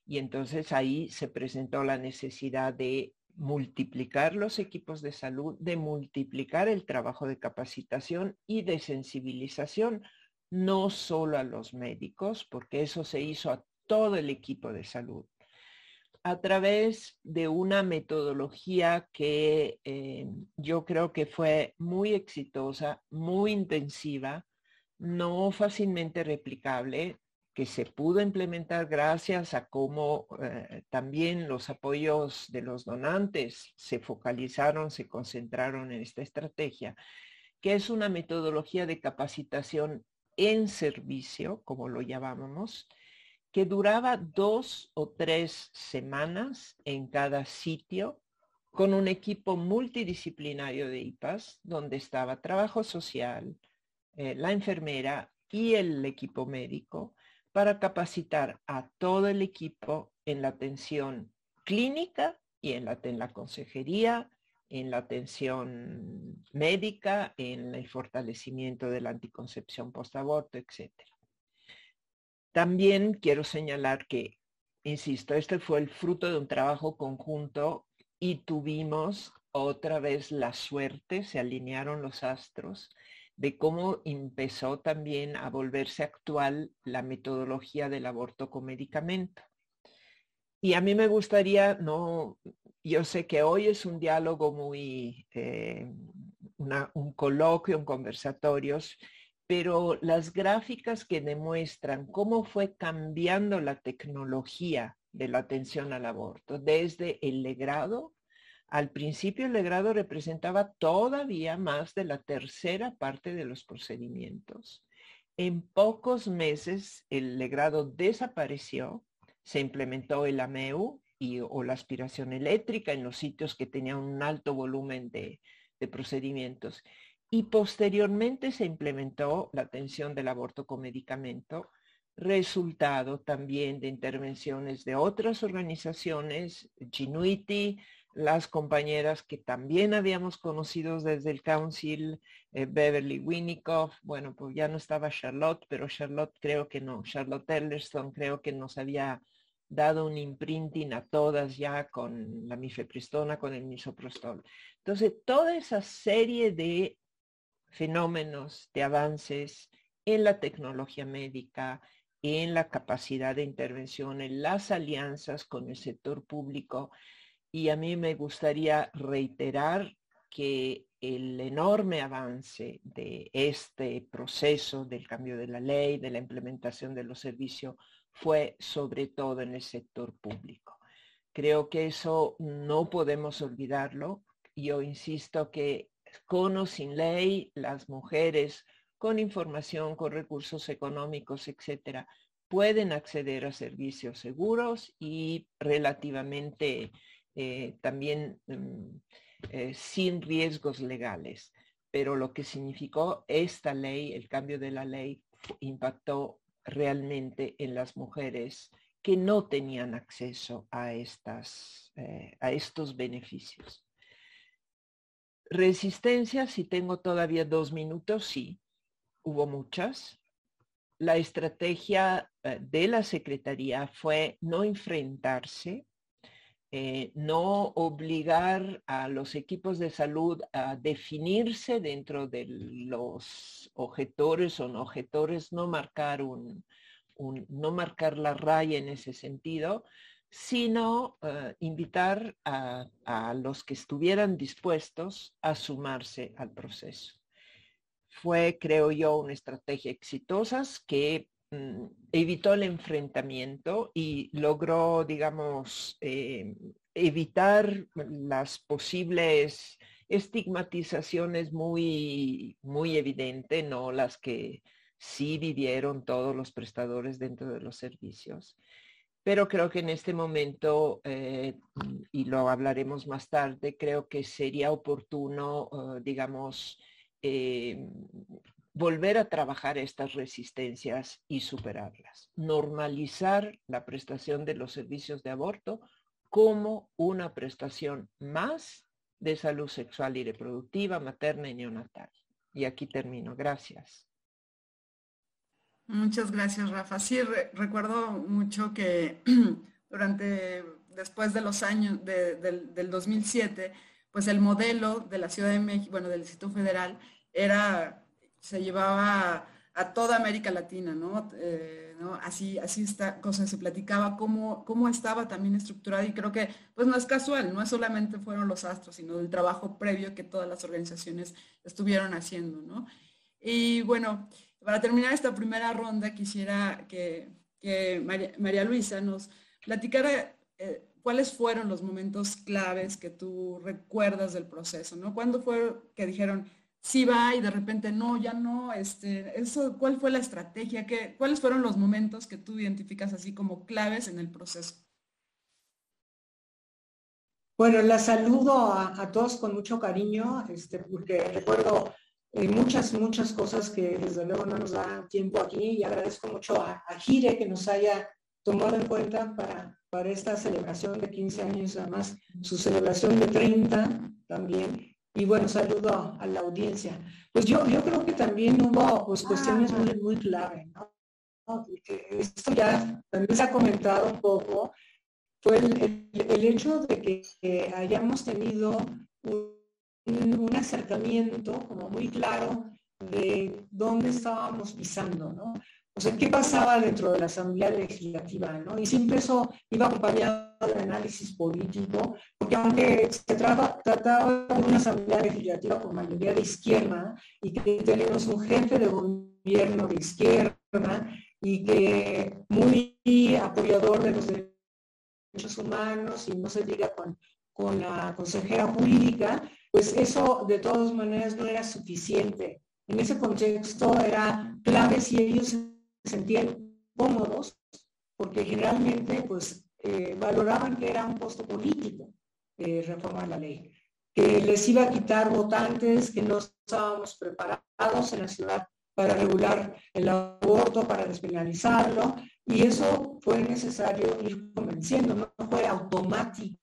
Y entonces ahí se presentó la necesidad de multiplicar los equipos de salud, de multiplicar el trabajo de capacitación y de sensibilización, no solo a los médicos, porque eso se hizo a todo el equipo de salud, a través de una metodología que eh, yo creo que fue muy exitosa, muy intensiva, no fácilmente replicable, que se pudo implementar gracias a cómo eh, también los apoyos de los donantes se focalizaron, se concentraron en esta estrategia, que es una metodología de capacitación en servicio, como lo llamábamos, que duraba dos o tres semanas en cada sitio con un equipo multidisciplinario de IPAS, donde estaba trabajo social, eh, la enfermera y el equipo médico, para capacitar a todo el equipo en la atención clínica y en la, consejería, en la atención médica, en el fortalecimiento de la anticoncepción post-aborto, etcétera. También quiero señalar que, insisto, este fue el fruto de un trabajo conjunto y tuvimos otra vez la suerte, se alinearon los astros, de cómo empezó también a volverse actual la metodología del aborto con medicamento. Y a mí me gustaría, no, yo sé que hoy es un diálogo muy, eh, un coloquio, un conversatorios, pero las gráficas que demuestran cómo fue cambiando la tecnología de la atención al aborto, desde el legrado, al principio el legrado representaba todavía más de la tercera parte de los procedimientos. En pocos meses el legrado desapareció, se implementó el AMEU y, o la aspiración eléctrica en los sitios que tenían un alto volumen de procedimientos y posteriormente se implementó la atención del aborto con medicamento, resultado también de intervenciones de otras organizaciones, Ginuiti, las compañeras que también habíamos conocido desde el Council, eh, Beverly Winnicott, bueno, pues ya no estaba Charlotte, pero Charlotte creo que no, Charlotte Ellerston creo que nos había dado un imprinting a todas ya con la mifepristona, con el misoprostol. Entonces, toda esa serie de fenómenos de avances en la tecnología médica, en la capacidad de intervención, en las alianzas con el sector público. Y a mí me gustaría reiterar que el enorme avance de este proceso del cambio de la ley, de la implementación de los servicios, fue sobre todo en el sector público. Creo que eso no podemos olvidarlo. Yo insisto que con o sin ley, las mujeres con información, con recursos económicos, etcétera, pueden acceder a servicios seguros y relativamente eh, también mm, eh, sin riesgos legales. Pero lo que significó esta ley, el cambio de la ley, impactó realmente en las mujeres que no tenían acceso a, estas, eh, a estos beneficios. Resistencia, si tengo todavía dos minutos, sí, hubo muchas. La estrategia eh, de la Secretaría fue no enfrentarse, eh, no obligar a los equipos de salud a definirse dentro de los objetores o no objetores, no marcar, un, no marcar la raya en ese sentido, sino eh, invitar a, los que estuvieran dispuestos a sumarse al proceso. Fue, creo yo, una estrategia exitosa que mm, evitó el enfrentamiento y logró, digamos, eh, evitar las posibles estigmatizaciones muy, muy evidentes, no las que sí vivieron todos los prestadores dentro de los servicios pero creo que en este momento, eh, y lo hablaremos más tarde, creo que sería oportuno, eh, digamos, eh, volver a trabajar estas resistencias y superarlas. Normalizar la prestación de los servicios de aborto como una prestación más de salud sexual y reproductiva, materna y neonatal. Y aquí termino. Gracias. Muchas gracias, Rafa. Sí, recuerdo mucho que [CLEARS THROAT] durante, después de los años del 2007, pues el modelo de la Ciudad de México, bueno, del Instituto Federal, era, se llevaba a toda América Latina, ¿no? Eh, así, así esta cosa se platicaba cómo, cómo estaba también estructurada y creo que pues no es casual, no solamente fueron los astros, sino el trabajo previo que todas las organizaciones estuvieron haciendo, ¿no? Y bueno, para terminar esta primera ronda, quisiera que, María, Luisa nos platicara eh, cuáles fueron los momentos claves que tú recuerdas del proceso, ¿no? ¿Cuándo fue que dijeron, sí va y de repente no, ya no? Este, ¿Cuál fue la estrategia? ¿Qué, ¿Cuáles fueron los momentos que tú identificas así como claves en el proceso? Bueno, la saludo a, todos con mucho cariño, este, porque recuerdo hay muchas, muchas cosas que desde luego no nos da tiempo aquí y agradezco mucho a, a Gire que nos haya tomado en cuenta para, para esta celebración de 15 años, además su celebración de 30 también. Y bueno, saludo a, la audiencia. Pues yo, yo creo que también hubo pues, cuestiones muy, muy clave, ¿no? Esto ya también se ha comentado un poco, fue el, hecho de que hayamos tenido un un, acercamiento como muy claro de dónde estábamos pisando, ¿no? O sea, ¿qué pasaba dentro de la Asamblea Legislativa? ¿no? Y siempre eso iba acompañado de análisis político, porque aunque se trataba de una Asamblea Legislativa con mayoría de izquierda y que tenemos un jefe de gobierno de izquierda y que muy apoyador de los derechos humanos y no se diga con, con la consejera jurídica, pues eso de todas maneras no era suficiente. En ese contexto era clave si ellos se sentían cómodos, porque generalmente pues eh, valoraban que era un costo político eh, reformar la ley, que les iba a quitar votantes, que no estábamos preparados en la ciudad para regular el aborto, para despenalizarlo, y eso fue necesario ir convenciendo, no fue automático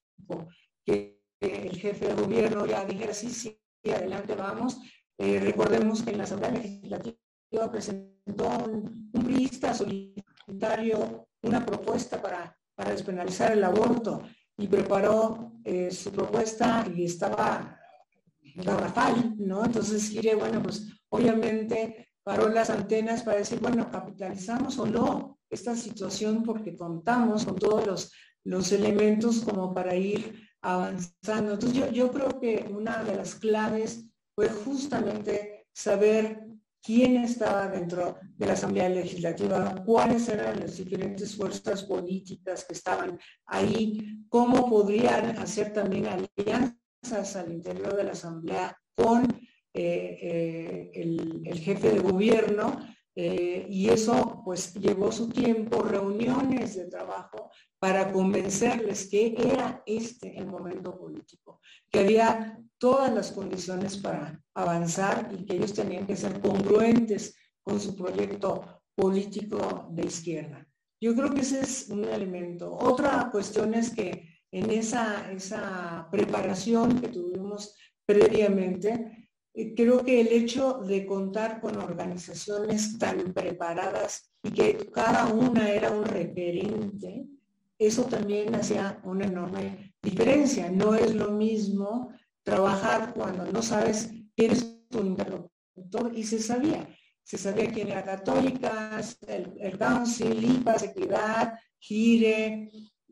que el jefe de gobierno ya dijera, sí, sí, adelante vamos. Eh, recordemos que en la Asamblea Legislativa presentó un, un solitario una propuesta para, para despenalizar el aborto y preparó eh, su propuesta y estaba garrafal, ¿no? Entonces dije, bueno, pues obviamente paró las antenas para decir, bueno, capitalizamos o no esta situación porque contamos con todos los, los elementos como para ir avanzando. Entonces yo, creo que una de las claves fue justamente saber quién estaba dentro de la Asamblea Legislativa, cuáles eran las diferentes fuerzas políticas que estaban ahí, cómo podrían hacer también alianzas al interior de la Asamblea con eh, eh, el, jefe de gobierno eh, y eso pues llevó su tiempo, reuniones de trabajo para convencerles que era este el momento político, que había todas las condiciones para avanzar y que ellos tenían que ser congruentes con su proyecto político de izquierda. Yo creo que ese es un elemento. Otra cuestión es que en esa, esa preparación que tuvimos previamente, creo que el hecho de contar con organizaciones tan preparadas y que cada una era un referente, eso también hacía una enorme diferencia. No es lo mismo trabajar cuando no sabes quién es tu interlocutor y se sabía. Se sabía quién era católica, el, el Council, IPAS, Equidad, Gire,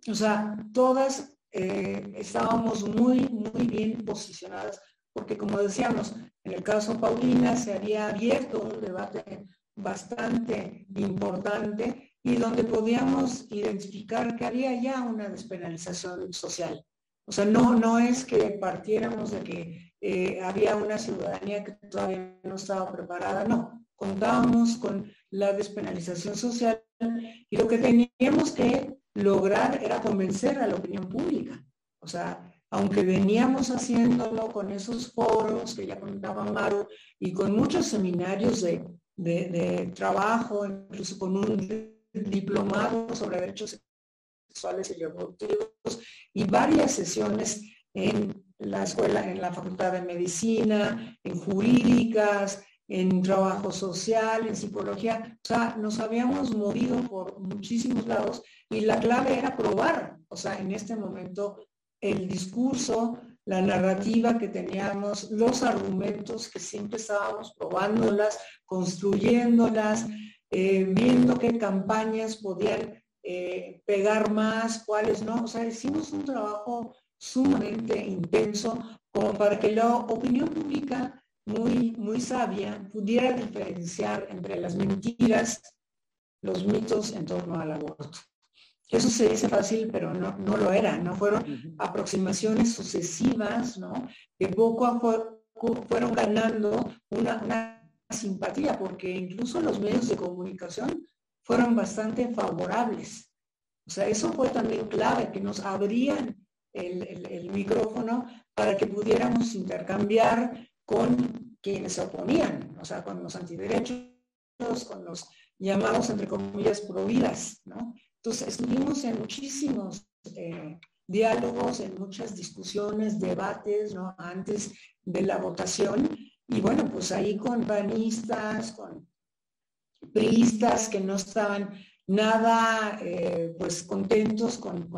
o sea, todas eh, estábamos muy, muy bien posicionadas, porque como decíamos, en el caso Paulina se había abierto un debate bastante importante y donde podíamos identificar que había ya una despenalización social. O sea, no, no es que partiéramos de que eh, había una ciudadanía que todavía no estaba preparada, no, contábamos con la despenalización social y lo que teníamos que lograr era convencer a la opinión pública. O sea, aunque veníamos haciéndolo con esos foros que ya comentaba Maru y con muchos seminarios de, de, trabajo, incluso con un diplomado sobre derechos sexuales y reproductivos y varias sesiones en la escuela, en la Facultad de Medicina, en jurídicas, en trabajo social, en psicología. O sea, nos habíamos movido por muchísimos lados y la clave era probar, o sea, en este momento el discurso, la narrativa que teníamos, los argumentos que siempre estábamos probándolas, construyéndolas, eh, viendo qué campañas podían eh, pegar más, cuáles no. O sea, hicimos un trabajo sumamente intenso como para que la opinión pública muy, muy sabia pudiera diferenciar entre las mentiras, los mitos en torno al aborto. Eso se dice fácil, pero no, no lo era, ¿no? Fueron aproximaciones sucesivas, ¿no? Que poco a poco fueron ganando una, una simpatía, porque incluso los medios de comunicación fueron bastante favorables. O sea, eso fue también clave, que nos abrían el, el, micrófono para que pudiéramos intercambiar con quienes se oponían, o sea, con los antiderechos, con los llamados, entre comillas, providas, ¿no? Entonces, estuvimos en muchísimos eh, diálogos, en muchas discusiones, debates, ¿no? Antes de la votación. Y bueno, pues ahí con panistas, con priistas que no estaban nada, eh, pues contentos con,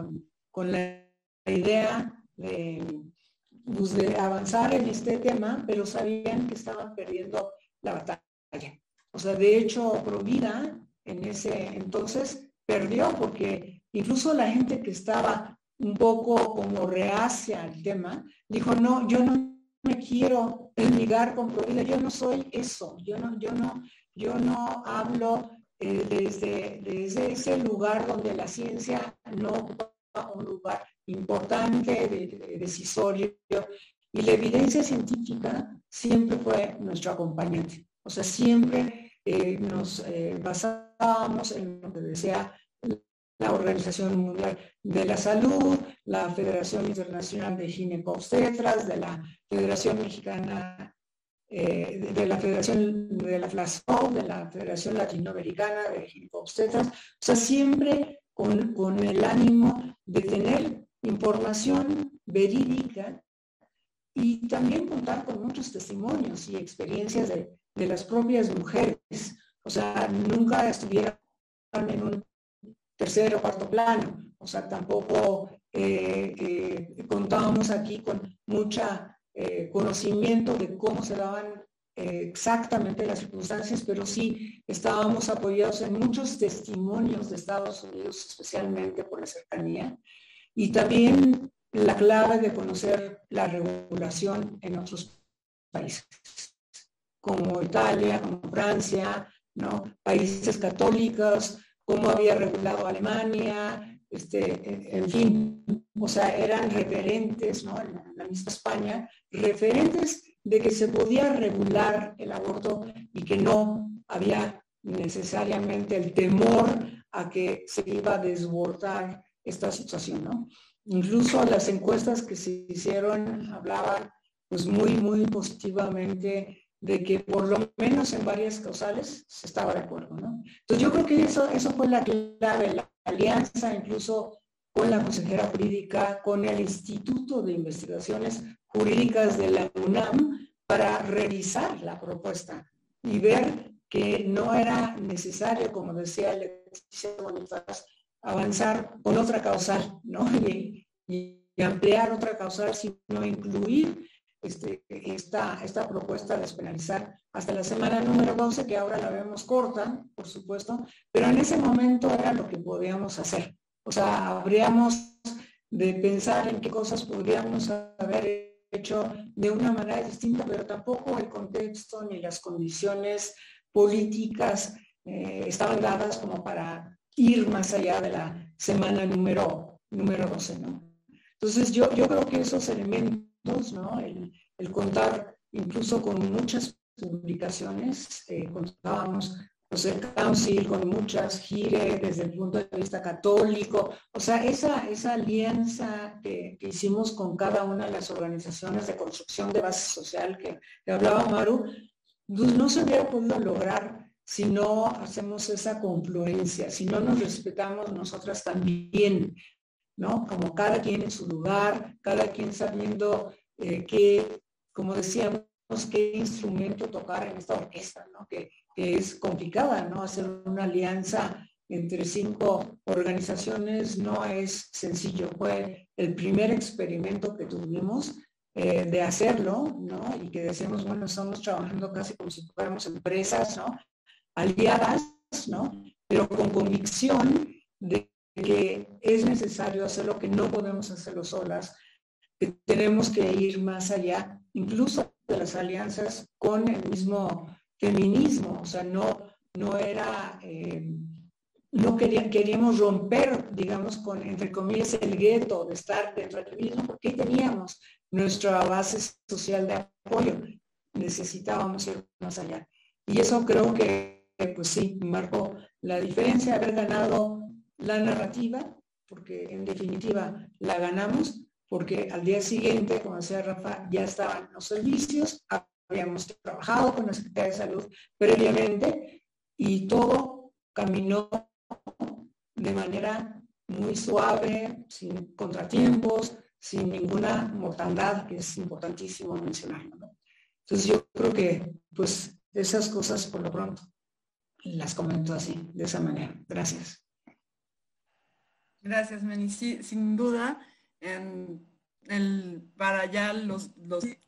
con, la idea pues, de, avanzar en este tema, pero sabían que estaban perdiendo la batalla. O sea, de hecho, Provida en ese entonces perdió porque incluso la gente que estaba un poco como reacia al tema, dijo, no, yo no me quiero ligar con Provida, yo no soy eso, yo no, yo no, yo no hablo eh, desde, desde ese lugar donde la ciencia no ocupa un lugar importante, de, decisorio, y la evidencia científica siempre fue nuestro acompañante. O sea, siempre eh, nos eh, en lo que decía la Organización Mundial de la Salud, la Federación Internacional de Ginecobstetras, de la Federación Mexicana, eh, de la Federación de la FLASO, de la Federación Latinoamericana de Ginecobstetras, o sea, siempre con, con el ánimo de tener información verídica y también contar con muchos testimonios y experiencias de, de las propias mujeres. O sea, nunca estuvieron en un tercer o cuarto plano. O sea, tampoco eh, eh, contábamos aquí con mucha eh, conocimiento de cómo se daban exactamente las circunstancias, pero sí estábamos apoyados en muchos testimonios de Estados Unidos, especialmente por la cercanía, y también la clave de conocer la regulación en otros países, como Italia, como Francia, países católicos, cómo había regulado Alemania, este, en fin, o sea, eran referentes, ¿no? En la misma España, referentes de que se podía regular el aborto y que no había necesariamente el temor a que se iba a desbordar esta situación, ¿no? Incluso las encuestas que se hicieron hablaban pues muy, muy positivamente de que por lo menos en varias causales se estaba de acuerdo, ¿no? Entonces yo creo que eso, eso fue la clave, la alianza incluso con la consejera jurídica, con el Instituto de Investigaciones Jurídicas de la UNAM para revisar la propuesta y ver que no era necesario, como decía Leticia Bonifaz, avanzar con otra causal, ¿no? [LAUGHS] Y, y ampliar otra causal, sino incluir este, esta, esta propuesta de despenalizar hasta la semana número 12, que ahora la vemos corta, por supuesto, pero en ese momento era lo que podíamos hacer. O sea, habríamos de pensar en qué cosas podríamos haber hecho de una manera distinta, pero tampoco el contexto ni las condiciones políticas eh, estaban dadas como para ir más allá de la semana número, número 12, ¿no? Entonces yo, yo creo que esos elementos el, contar incluso con muchas publicaciones, eh, contábamos pues, el Council con muchas gires desde el punto de vista católico, o sea, esa, esa alianza que, hicimos con cada una de las organizaciones de construcción de base social que, que hablaba Maru, pues, no se hubiera podido lograr si no hacemos esa confluencia, si no nos respetamos nosotras también, ¿no? Como cada quien en su lugar, cada quien sabiendo eh, qué, como decíamos, qué instrumento tocar en esta orquesta, ¿no? Que, es complicada, ¿no? Hacer una alianza entre cinco organizaciones no es sencillo. Fue el primer experimento que tuvimos eh, de hacerlo, ¿no? Y que decíamos, bueno, estamos trabajando casi como si fuéramos empresas, ¿no? Aliadas, ¿no? Pero con convicción de que es necesario hacer lo que no podemos hacerlo solas, que tenemos que ir más allá, incluso de las alianzas con el mismo feminismo, o sea, no, no era, eh, no queríamos romper, digamos, con, entre comillas, el gueto de estar dentro del feminismo, porque teníamos nuestra base social de apoyo, necesitábamos ir más allá. Y eso creo que, pues sí, marcó la diferencia, haber ganado la narrativa, porque en definitiva la ganamos, porque al día siguiente, como decía Rafa, ya estaban los servicios, habíamos trabajado con la Secretaría de Salud previamente y todo caminó de manera muy suave, sin contratiempos, sin ninguna mortandad, que es importantísimo mencionarlo. Entonces yo creo que pues esas cosas por lo pronto las comento así, de esa manera. Gracias. Gracias, Meni. Sí, sin duda, en el, para ya los,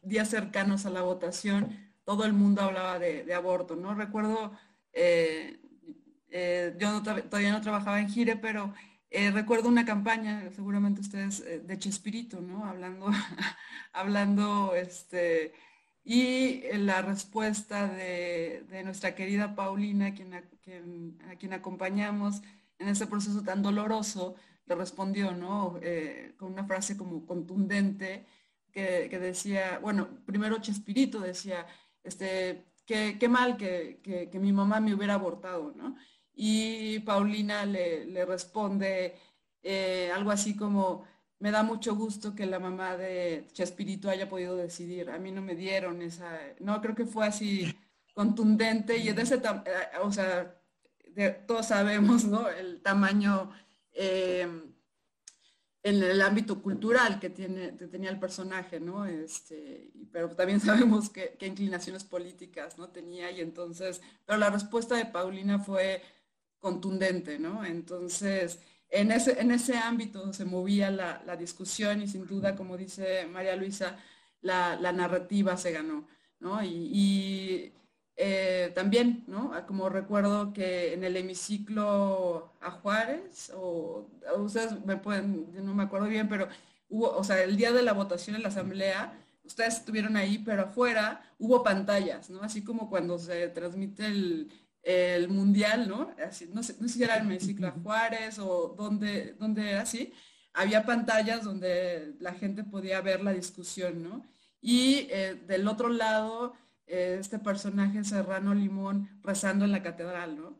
días cercanos a la votación, todo el mundo hablaba de, aborto, ¿no? Recuerdo, eh, eh, yo todavía no trabajaba en Gire, pero eh, recuerdo una campaña, seguramente ustedes, de Chespirito, ¿no? Hablando, [LAUGHS] hablando, este, y la respuesta de, nuestra querida Paulina, a quien acompañamos, en ese proceso tan doloroso, le respondió, ¿no? Eh, con una frase como contundente que, decía, bueno, primero Chespirito decía, este, qué, qué mal que, que, mi mamá me hubiera abortado, ¿no? Y Paulina le, le responde eh, algo así como, me da mucho gusto que la mamá de Chespirito haya podido decidir. A mí no me dieron esa, no, creo que fue así contundente y de ese, eh, o sea, todos sabemos, ¿no? El tamaño eh, en el ámbito cultural que, tenía el personaje, ¿no? Este, pero también [LAUGHS] sabemos qué inclinaciones políticas, ¿no? Tenía y entonces, pero la respuesta de Paulina fue contundente, ¿no? Entonces, en ese, en ese ámbito se movía la, discusión y sin duda, como dice María Luisa, la, narrativa se ganó, ¿no? y eh, también, ¿no? Ah, como recuerdo que en el hemiciclo a Juárez, o, ustedes me pueden, no me acuerdo bien, pero hubo, o sea, el día de la votación en la asamblea, ustedes estuvieron ahí, pero afuera hubo pantallas, ¿no? Así como cuando se transmite el, mundial, ¿no? Así, no, sé, no sé si era el hemiciclo a [LAUGHS] Juárez o dónde, dónde era así. Había pantallas donde la gente podía ver la discusión, ¿no? Y eh, del otro lado este personaje Serrano Limón rezando en la catedral, ¿no?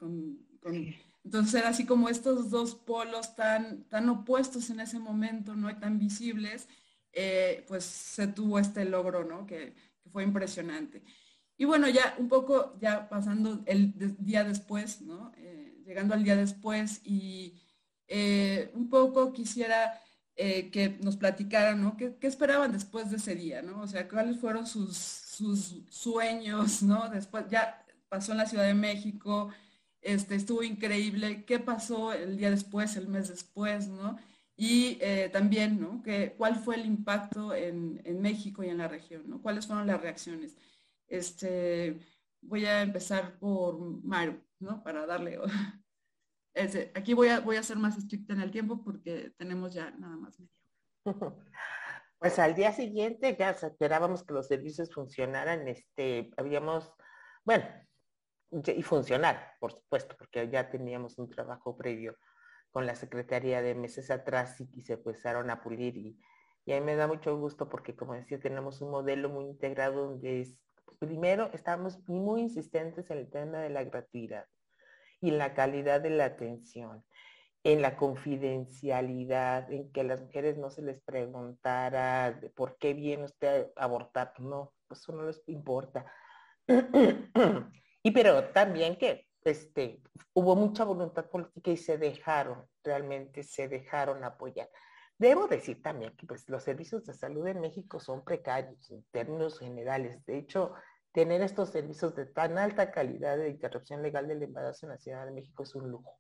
entonces era así como estos dos polos tan, tan opuestos en ese momento, ¿no? Y tan visibles, eh, pues se tuvo este logro, ¿no? Que, fue impresionante. Y bueno, ya un poco, ya pasando el día después, ¿no? Eh, llegando al día después y eh, un poco quisiera que nos platicaran, ¿no? ¿Qué, esperaban después de ese día, ¿no? O sea, cuáles fueron sus, sus sueños, ¿no? Después, ya pasó en la Ciudad de México, este, estuvo increíble, ¿qué pasó el día después, el mes después, ¿no? Y eh, también, ¿no? Que, ¿Cuál fue el impacto en, México y en la región, ¿no? ¿Cuáles fueron las reacciones? Este, voy a empezar por Maru, ¿no? Para darle [LAUGHS] aquí voy a, voy a ser más estricta en el tiempo porque tenemos ya nada más media [LAUGHS] Pues al día siguiente ya esperábamos que los servicios funcionaran, este, habíamos, bueno, y funcionar, por supuesto, porque ya teníamos un trabajo previo con la Secretaría de meses atrás y, se empezaron a pulir y, y a mí me da mucho gusto porque como decía, tenemos un modelo muy integrado donde es, primero estamos muy insistentes en el tema de la gratuidad y la calidad de la atención, en la confidencialidad, en que a las mujeres no se les preguntara por qué viene usted a abortar, no, eso no les importa. [CLEARS THROAT] y pero también que este, hubo mucha voluntad política y se dejaron, realmente se dejaron apoyar. Debo decir también que pues, los servicios de salud en México son precarios en términos generales. De hecho, tener estos servicios de tan alta calidad de interrupción legal del embarazo en la Ciudad de México es un lujo,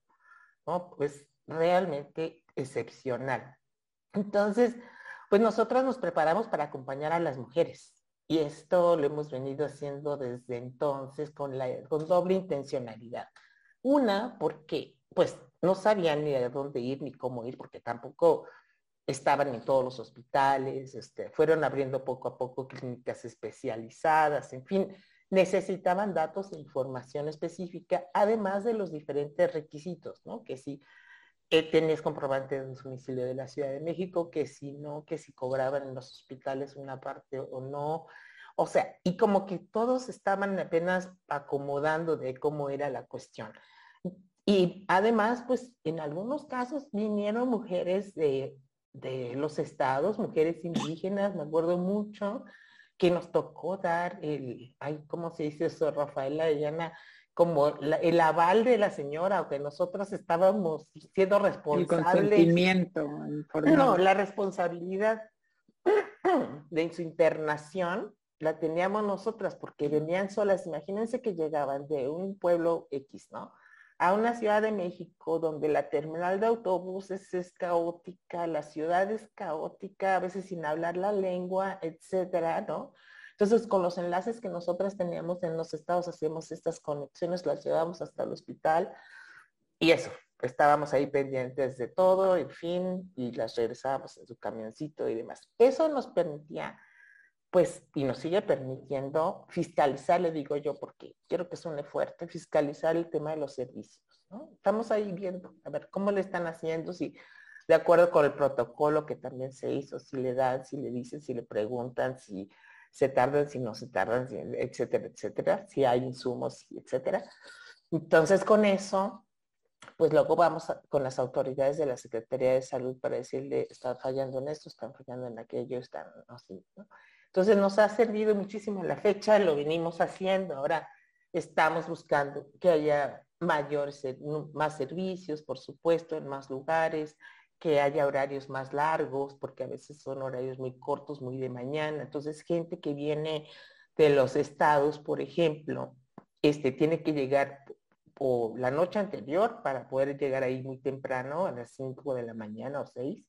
¿no? Pues realmente excepcional. Entonces, pues nosotras nos preparamos para acompañar a las mujeres y esto lo hemos venido haciendo desde entonces con, la, con doble intencionalidad. Una, porque pues no sabían ni a dónde ir ni cómo ir, porque tampoco estaban en todos los hospitales, este, fueron abriendo poco a poco clínicas especializadas, en fin, necesitaban datos e información específica, además de los diferentes requisitos, ¿no? Que si tenías comprobante de domicilio de la Ciudad de México, que si no, que si cobraban en los hospitales una parte o no. O sea, y como que todos estaban apenas acomodando de cómo era la cuestión. Y además, pues en algunos casos vinieron mujeres de de los estados, mujeres indígenas, me acuerdo mucho, que nos tocó dar el, ay, ¿cómo se dice eso, Rafaela Diana? Como el aval de la señora, aunque nosotros estábamos siendo responsables. El consentimiento. No, la responsabilidad [CLEARS THROAT] de su internación la teníamos nosotras porque venían solas. Imagínense que llegaban de un pueblo X, ¿no? a una ciudad de México donde la terminal de autobuses es caótica, la ciudad es caótica, a veces sin hablar la lengua, etcétera, ¿no? Entonces, con los enlaces que nosotras teníamos en los estados, hacíamos estas conexiones, las llevábamos hasta el hospital y eso, estábamos ahí pendientes de todo, en fin, y las regresábamos en su camioncito y demás. Eso nos permitía pues, y nos sigue permitiendo fiscalizar, le digo yo, porque quiero que suene fuerte, fiscalizar el tema de los servicios. ¿no? Estamos ahí viendo, a ver, cómo le están haciendo, si de acuerdo con el protocolo que también se hizo, si le dan, si le dicen, si le preguntan, si se tardan, si no se tardan, etcétera, etcétera, si hay insumos, etcétera. Entonces, con eso, pues luego vamos con las autoridades de la Secretaría de Salud para decirle, están fallando en esto, están fallando en aquello, están así, ¿no? Entonces nos ha servido muchísimo la fecha, lo venimos haciendo, ahora estamos buscando que haya mayores, más servicios, por supuesto, en más lugares, que haya horarios más largos, porque a veces son horarios muy cortos, muy de mañana. Entonces, gente que viene de los estados, por ejemplo, este, tiene que llegar o la noche anterior para poder llegar ahí muy temprano, a las 5 de la mañana o 6,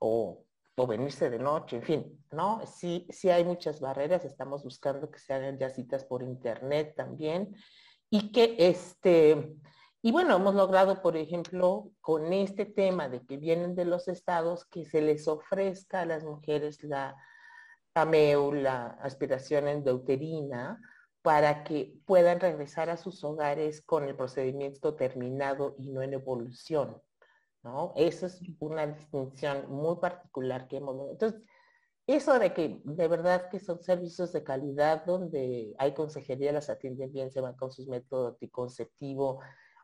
o o venirse de noche, en fin, ¿no? Sí, sí hay muchas barreras, estamos buscando que se hagan ya citas por internet también y que este, y bueno, hemos logrado, por ejemplo, con este tema de que vienen de los estados, que se les ofrezca a las mujeres la AMEU, la aspiración endouterina, para que puedan regresar a sus hogares con el procedimiento terminado y no en evolución. ¿no? Esa es una distinción muy particular que hemos... Entonces, eso de que de verdad que son servicios de calidad donde hay consejería, las atienden bien, se van con sus métodos anticonceptivo,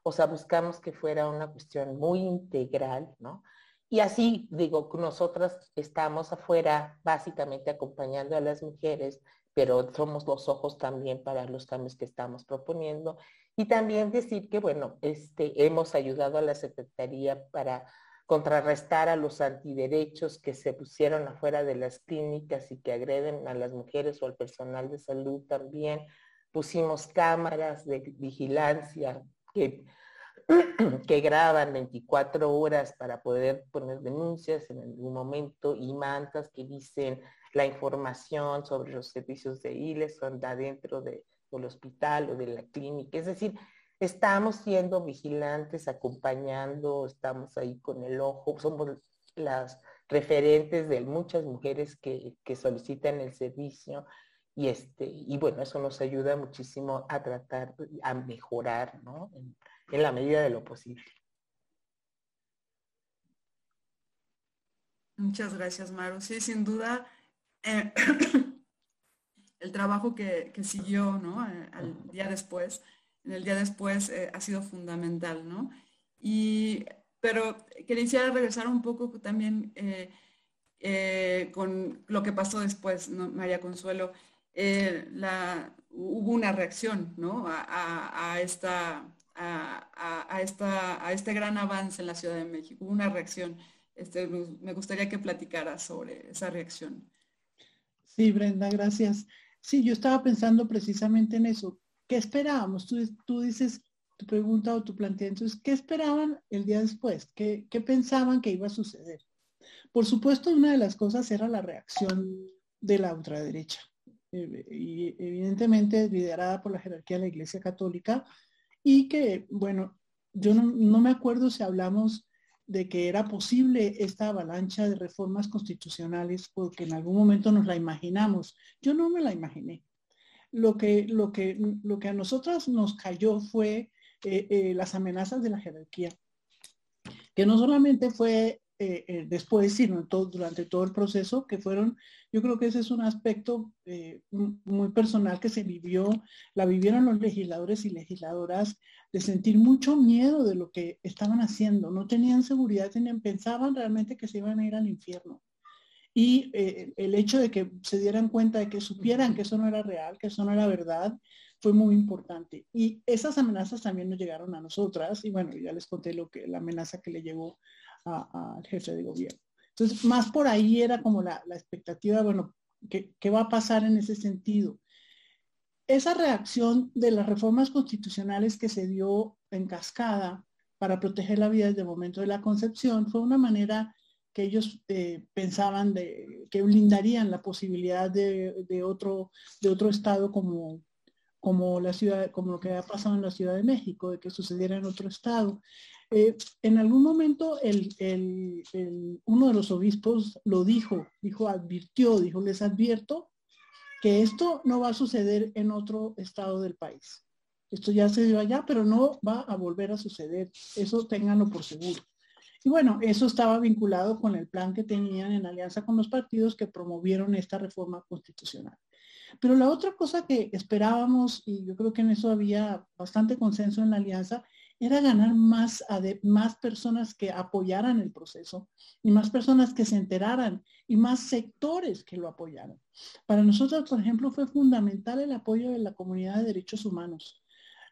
o sea, buscamos que fuera una cuestión muy integral, ¿no? Y así, digo, nosotras estamos afuera básicamente acompañando a las mujeres, pero somos los ojos también para los cambios que estamos proponiendo. Y también decir que, bueno, este, hemos ayudado a la Secretaría para contrarrestar a los antiderechos que se pusieron afuera de las clínicas y que agreden a las mujeres o al personal de salud también. Pusimos cámaras de vigilancia [CLEARS THROAT] que, graban 24 horas para poder poner denuncias en algún momento y mantas que dicen la información sobre los servicios de ILES anda dentro de, del hospital o de la clínica. Es decir, estamos siendo vigilantes, acompañando, estamos ahí con el ojo, somos las referentes de muchas mujeres que, solicitan el servicio y, este, y bueno, eso nos ayuda muchísimo a tratar, a mejorar, ¿no? En, en la medida de lo posible. Muchas gracias, Maru. Sí, sin duda, eh, [COUGHS] el trabajo que, siguió ¿no? Eh, al día después, en el día después eh, ha sido fundamental, ¿no? Y, pero quería regresar un poco también con lo que pasó después, ¿no? María Consuelo. La, hubo una reacción ¿no? a, esta, a, esta, a este gran avance en la Ciudad de México. Hubo una reacción. Este, me gustaría que platicara sobre esa reacción. Sí, Brenda, gracias. Sí, yo estaba pensando precisamente en eso. ¿Qué esperábamos? Tú, dices tu pregunta o tu planteamiento es, ¿qué esperaban el día después? ¿Qué, pensaban que iba a suceder? Por supuesto, una de las cosas era la reacción de la ultraderecha, eh, y evidentemente liderada por la jerarquía de la Iglesia Católica, y que, bueno, yo no me acuerdo si hablamos de que era posible esta avalancha de reformas constitucionales porque en algún momento nos la imaginamos. Yo no me la imaginé. Lo que, lo que, lo que a nosotras nos cayó fue eh, eh, las amenazas de la jerarquía, que no solamente fue eh, eh, después, sino todo, durante todo el proceso, que fueron, yo creo que ese es un aspecto eh, muy personal que se vivió, la vivieron los legisladores y legisladoras, de sentir mucho miedo de lo que estaban haciendo, no tenían seguridad, tenían, pensaban realmente que se iban a ir al infierno. Y el hecho de que se dieran cuenta de que supieran que eso no era real, que eso no era verdad, fue muy importante. Y esas amenazas también nos llegaron a nosotras. Y bueno, ya les conté lo que la amenaza que le llegó al jefe de gobierno. Entonces, más por ahí era como la, expectativa, bueno, ¿qué, ¿qué, va a pasar en ese sentido? Esa reacción de las reformas constitucionales que se dio en cascada para proteger la vida desde el momento de la concepción fue una manera que ellos eh, pensaban de, que blindarían la posibilidad de, de, otro, de otro estado como, como la ciudad, como lo que ha pasado en la Ciudad de México, de que sucediera en otro estado. Eh, en algún momento uno de los obispos lo dijo, dijo, advirtió, dijo, les advierto que esto no va a suceder en otro estado del país. Esto ya se dio allá, pero no va a volver a suceder. Eso ténganlo por seguro. Y bueno, eso estaba vinculado con el plan que tenían en alianza con los partidos que promovieron esta reforma constitucional. Pero la otra cosa que esperábamos, y yo creo que en eso había bastante consenso en la alianza, era ganar más, más personas que apoyaran el proceso y más personas que se enteraran y más sectores que lo apoyaran. Para nosotros, por ejemplo, fue fundamental el apoyo de la comunidad de derechos humanos.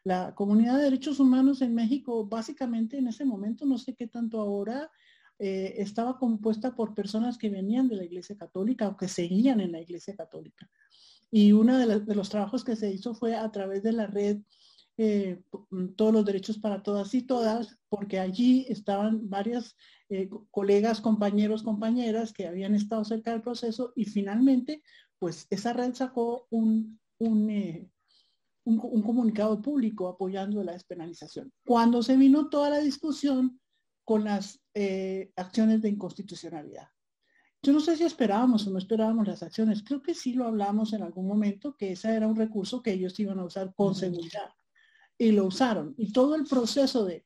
La comunidad de derechos humanos en México, básicamente en ese momento, no sé qué tanto ahora, eh, estaba compuesta por personas que venían de la Iglesia Católica o que seguían en la Iglesia Católica. Y uno de, de los trabajos que se hizo fue a través de la red eh, mm, todos los derechos para todas y todas, porque allí estaban varias eh, colegas, compañeros, compañeras que habían estado cerca del proceso y finalmente, pues esa red sacó un, un, eh, un, comunicado público apoyando la despenalización. Cuando se vino toda la discusión con las acciones de inconstitucionalidad. Yo no sé si esperábamos o no esperábamos las acciones. Creo que sí lo hablamos en algún momento, que ese era un recurso que ellos iban a usar con seguridad y lo usaron. Y todo el proceso de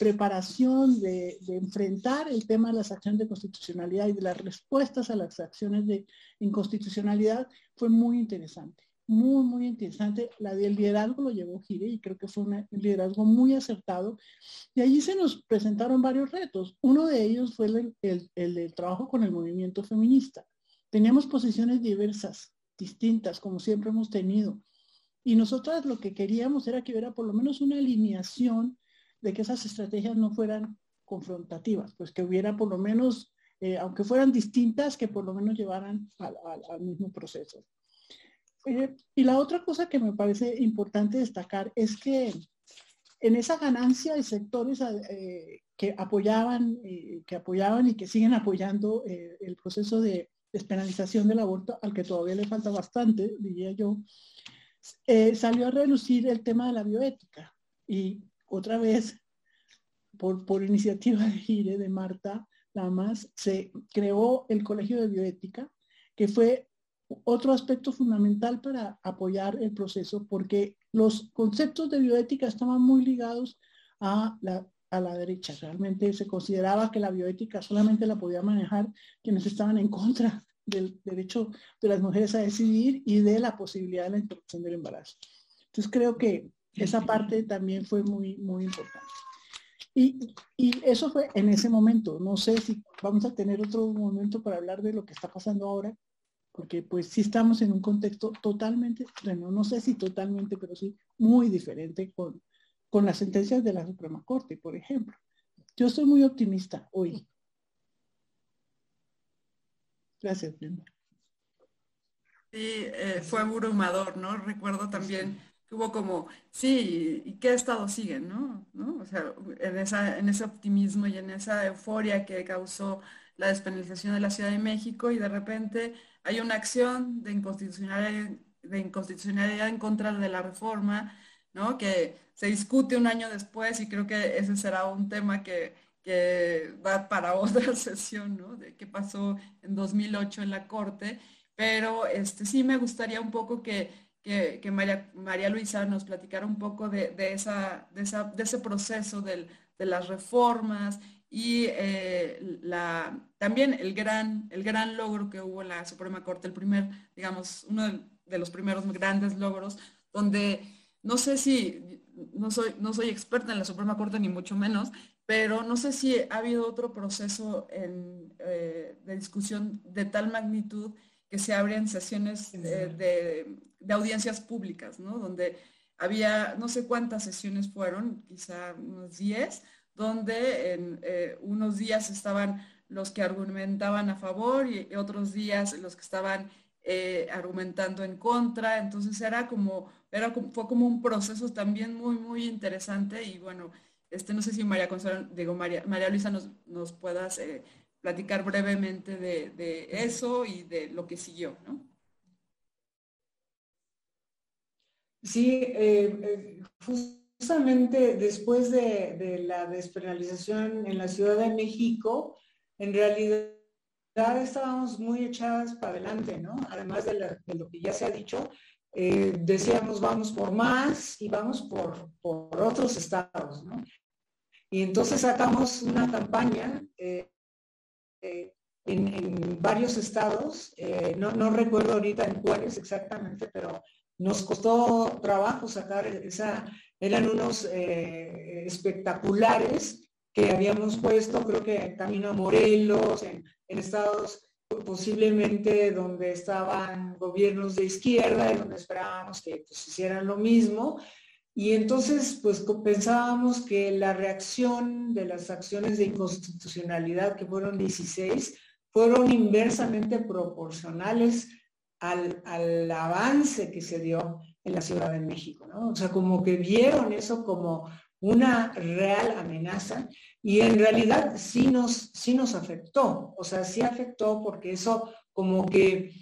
preparación, de, enfrentar el tema de las acciones de constitucionalidad y de las respuestas a las acciones de inconstitucionalidad fue muy interesante. Muy, muy interesante. La del liderazgo lo llevó Gire y creo que fue un liderazgo muy acertado. Y allí se nos presentaron varios retos. Uno de ellos fue el, el, el trabajo con el movimiento feminista. Teníamos posiciones diversas distintas, como siempre hemos tenido. Y nosotras lo que queríamos era que hubiera por lo menos una alineación de que esas estrategias no fueran confrontativas, pues que hubiera por lo menos, eh, aunque fueran distintas, que por lo menos llevaran al, mismo proceso. Eh, y la otra cosa que me parece importante destacar es que en esa ganancia de sectores eh, que apoyaban, que apoyaban y que siguen apoyando el proceso de despenalización del aborto, al que todavía le falta bastante, diría yo, salió a relucir el tema de la bioética. Y otra vez, por, por iniciativa de Gire, de Marta Lamas, se creó el Colegio de Bioética, que fue otro aspecto fundamental para apoyar el proceso, porque los conceptos de bioética estaban muy ligados a la, a la derecha. Realmente se consideraba que la bioética solamente la podía manejar quienes estaban en contra del derecho de las mujeres a decidir y de la posibilidad de la interrupción del embarazo. Entonces creo que esa parte también fue muy, muy importante. Y, y, eso fue en ese momento. No sé si vamos a tener otro momento para hablar de lo que está pasando ahora, porque pues sí estamos en un contexto totalmente, bueno, no sé si totalmente, pero sí muy diferente con, con las sentencias de la Suprema Corte, por ejemplo. Yo estoy muy optimista hoy. Gracias, Brenda. Sí, eh, fue abrumador, ¿no? Recuerdo también que hubo como, sí, ¿y qué estado siguen, no? ¿No? O sea, en, esa, en ese optimismo y en esa euforia que causó la despenalización de la Ciudad de México y de repente hay una acción de inconstitucionalidad, de inconstitucionalidad en contra de la reforma, ¿no? Que se discute un año después y creo que ese será un tema que, que va para [LAUGHS] otra sesión, ¿no? De qué pasó en 2008 en la Corte, pero este, sí me gustaría un poco que que, María, María, Luisa nos platicara un poco de, esa, de, ese proceso de las reformas y eh, la, también el gran, el gran logro que hubo en la Suprema Corte, el primer, digamos, uno de, los primeros grandes logros, donde no sé si, no soy, no soy experta en la Suprema Corte ni mucho menos, pero no sé si ha habido otro proceso eh, de discusión de tal magnitud que se abren sesiones de, audiencias públicas, ¿no? Donde había no sé cuántas sesiones fueron, quizá unos 10, donde en eh, unos días estaban los que argumentaban a favor y, otros días los que estaban eh, argumentando en contra. Entonces era como, era fue como un proceso también muy, muy interesante y bueno, este, no sé si María Consuelo, digo, María, María Luisa nos, nos puedas eh, platicar brevemente de, eso y de lo que siguió, ¿no? Sí, eh, eh, justamente después de, la despenalización en la Ciudad de México, en realidad estábamos muy echadas para adelante, ¿no? Además de, lo que ya se ha dicho, decíamos vamos por más y vamos por, por otros estados, ¿no? Y entonces sacamos una campaña eh, en, varios estados, eh, no, recuerdo ahorita en cuáles exactamente, pero nos costó trabajo sacar esa, eran unos eh, espectaculares que habíamos puesto, creo que camino a Morelos, en, estados posiblemente donde estaban gobiernos de izquierda y donde esperábamos que pues, hicieran lo mismo. Y entonces, pues pensábamos que la reacción de las acciones de inconstitucionalidad, que fueron 16, fueron inversamente proporcionales al, avance que se dio en la Ciudad de México, ¿no? O sea, como que vieron eso como una real amenaza y en realidad sí nos, sí nos afectó, o sea, sí afectó porque eso como que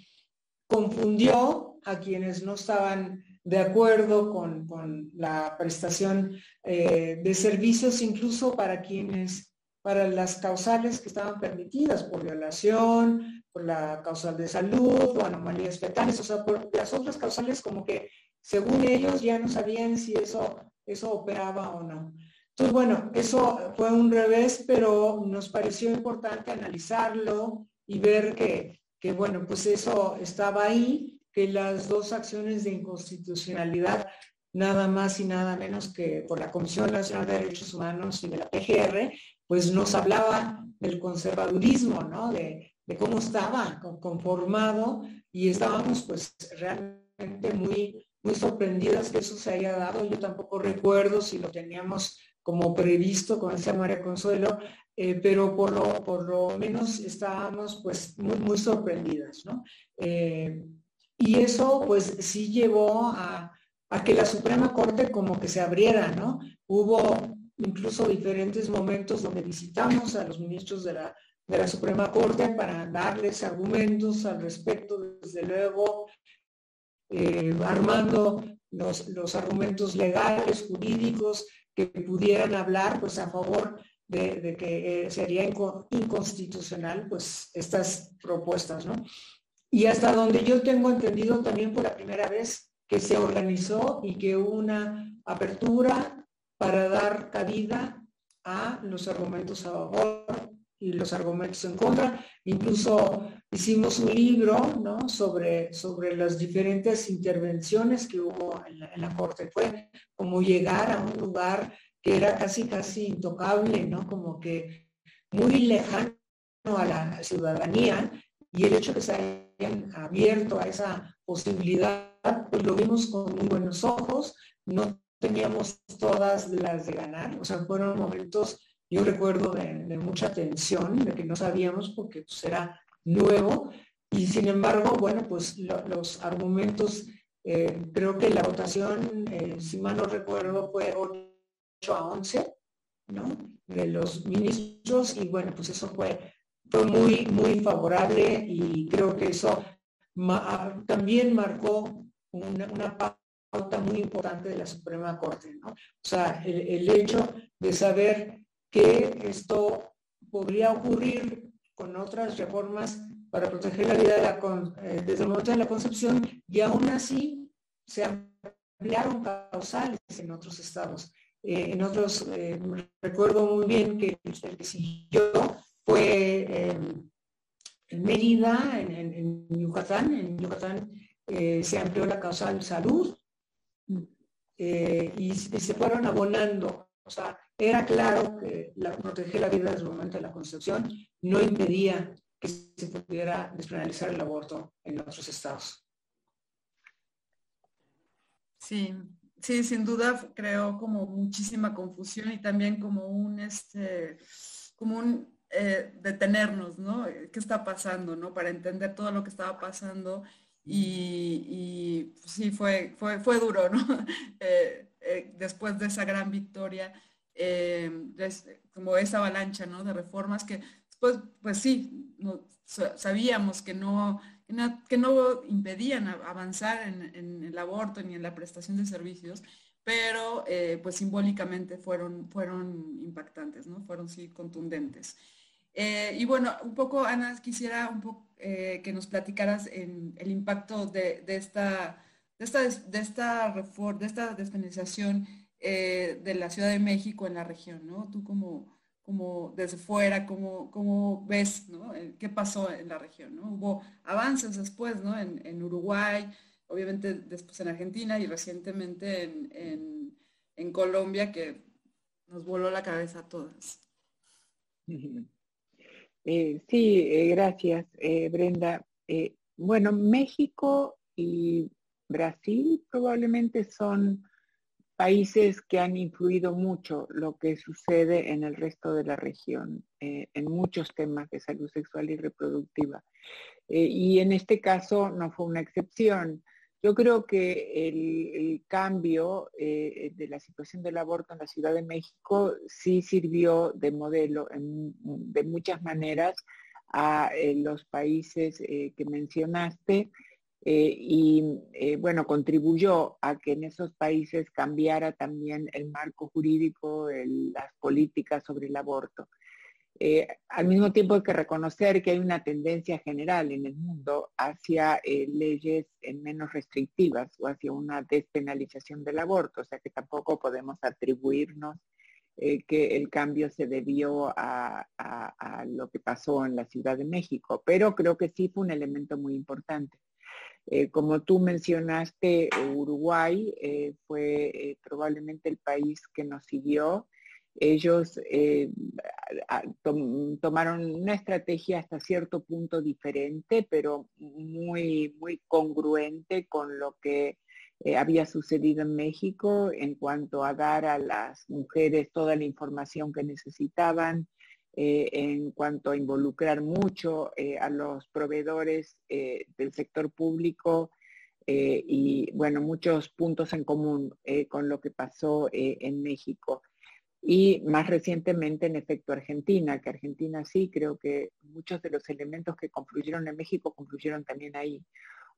confundió a quienes no estaban de acuerdo con, la prestación eh, de servicios, incluso para quienes, para las causales que estaban permitidas por violación, por la causal de salud o anomalías fetales, o sea, por las otras causales como que según ellos ya no sabían si eso, eso operaba o no. Entonces, bueno, eso fue un revés, pero nos pareció importante analizarlo y ver que, que bueno, pues eso estaba ahí que las dos acciones de inconstitucionalidad, nada más y nada menos que por la Comisión Nacional de Derechos Humanos y de la PGR, pues nos hablaba del conservadurismo, ¿no? De, cómo estaba conformado y estábamos pues realmente muy, muy sorprendidas que eso se haya dado. Yo tampoco recuerdo si lo teníamos como previsto con esa María Consuelo, eh, pero por lo, por lo menos estábamos pues muy, muy sorprendidas, ¿no? Eh, y eso pues sí llevó a, que la Suprema Corte como que se abriera, ¿no? Hubo incluso diferentes momentos donde visitamos a los ministros de la de la Suprema Corte para darles argumentos al respecto, desde luego, eh, armando los, los, argumentos legales, jurídicos, que pudieran hablar pues, a favor de, que eh, sería inconstitucional pues, estas propuestas. ¿no? Y hasta donde yo tengo entendido también por la primera vez que se organizó y que hubo una apertura para dar cabida a los argumentos a favor y los argumentos en contra. Incluso hicimos un libro ¿no? sobre, sobre las diferentes intervenciones que hubo en la, Corte. Fue como llegar a un lugar que era casi, casi intocable, ¿no? como que muy lejano a la ciudadanía y el hecho que se abierto a esa posibilidad, pues lo vimos con muy buenos ojos, no teníamos todas las de ganar, o sea, fueron momentos yo recuerdo de, mucha tensión, de que no sabíamos porque pues, era nuevo. Y sin embargo, bueno, pues los argumentos, eh, creo que la votación, eh, si mal no recuerdo, fue 8 a 11, ¿no? De los ministros. Y bueno, pues eso fue, fue muy, muy favorable y creo que eso también marcó una, pauta muy importante de la Suprema Corte. O sea, el, hecho de saber que esto podría ocurrir con otras reformas para proteger la vida eh, desde el momento de la concepción y aún así se ampliaron causales en otros estados. Eh, en otros, eh, recuerdo muy bien que el siguió fue en Mérida, en, Yucatán. En Yucatán se amplió la causal salud y, y se fueron abonando. O sea, era claro que la, proteger la vida desde el momento de la concepción no impedía que se pudiera despenalizar el aborto en otros estados. Sí, sí, sin duda creó como muchísima confusión y también como un, este, como un eh, detenernos, ¿no? ¿Qué está pasando, ¿no? Para entender todo lo que estaba pasando y, pues sí, fue, fue, fue duro, ¿no? [LAUGHS] Eh, eh, después de esa gran victoria eh, como esa avalancha ¿no? de reformas que después, pues sí, sabíamos que no, que no, impedían avanzar en, el aborto ni en la prestación de servicios, pero eh, pues simbólicamente fueron, fueron impactantes, ¿no? fueron sí contundentes. Eh, y bueno, un poco, Ana, quisiera un poco que nos platicaras en el impacto de, esta, de esta, de esta reforma, de esta despenalización eh, de la Ciudad de México en la región, ¿no? Tú como, como desde fuera, ¿cómo, cómo ves, ¿no? Eh, ¿Qué pasó en la región, ¿no? Hubo avances después, ¿no? En, Uruguay, obviamente después en Argentina y recientemente en, Colombia que nos voló la cabeza a todas. [LAUGHS] Eh, sí, gracias, Brenda. bueno, México y Brasil probablemente son países que han influido mucho lo que sucede en el resto de la región, eh, en muchos temas de salud sexual y reproductiva. Eh, y en este caso no fue una excepción. Yo creo que el, cambio eh, de la situación del aborto en la Ciudad de México sí sirvió de modelo de muchas maneras a los países que mencionaste eh, y eh, bueno, contribuyó a que en esos países cambiara también el marco jurídico, las políticas sobre el aborto. Eh, al mismo tiempo hay que reconocer que hay una tendencia general en el mundo hacia leyes menos restrictivas o hacia una despenalización del aborto, o sea que tampoco podemos atribuirnos que el cambio se debió a, lo que pasó en la Ciudad de México, pero creo que sí fue un elemento muy importante. Eh, como tú mencionaste, Uruguay eh, fue eh, probablemente el país que nos siguió ellos eh, tomaron una estrategia hasta cierto punto diferente, pero muy, muy congruente con lo que eh, había sucedido en México en cuanto a dar a las mujeres toda la información que necesitaban, eh, en cuanto a involucrar mucho a los proveedores del sector público y, bueno, muchos puntos en común con lo que pasó en México y más recientemente en efecto Argentina, que Argentina sí, creo que muchos de los elementos que confluyeron en México confluyeron también ahí,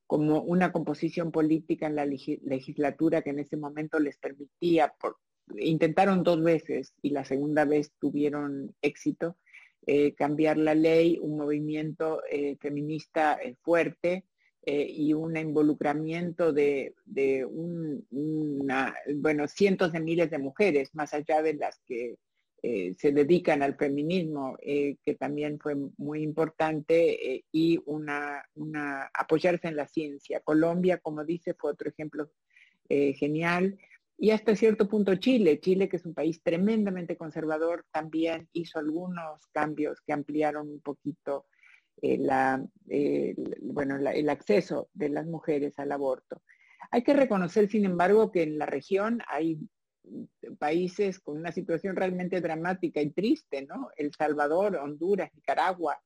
como una composición política en la legislatura que en ese momento les permitía, por, intentaron dos veces y la segunda vez tuvieron éxito, eh, cambiar la ley, un movimiento eh, feminista eh, fuerte, eh, y un involucramiento de, bueno, cientos de miles de mujeres, más allá de las que eh, se dedican al feminismo, eh, que también fue muy importante, y una, apoyarse en la ciencia. Colombia, como dice, fue otro ejemplo genial. Y hasta cierto punto Chile, Chile que es un país tremendamente conservador, también hizo algunos cambios que ampliaron un poquito eh, la, bueno, el acceso de las mujeres al aborto. Hay que reconocer, sin embargo, que en la región hay países con una situación realmente dramática y triste, ¿no? El Salvador, Honduras, Nicaragua,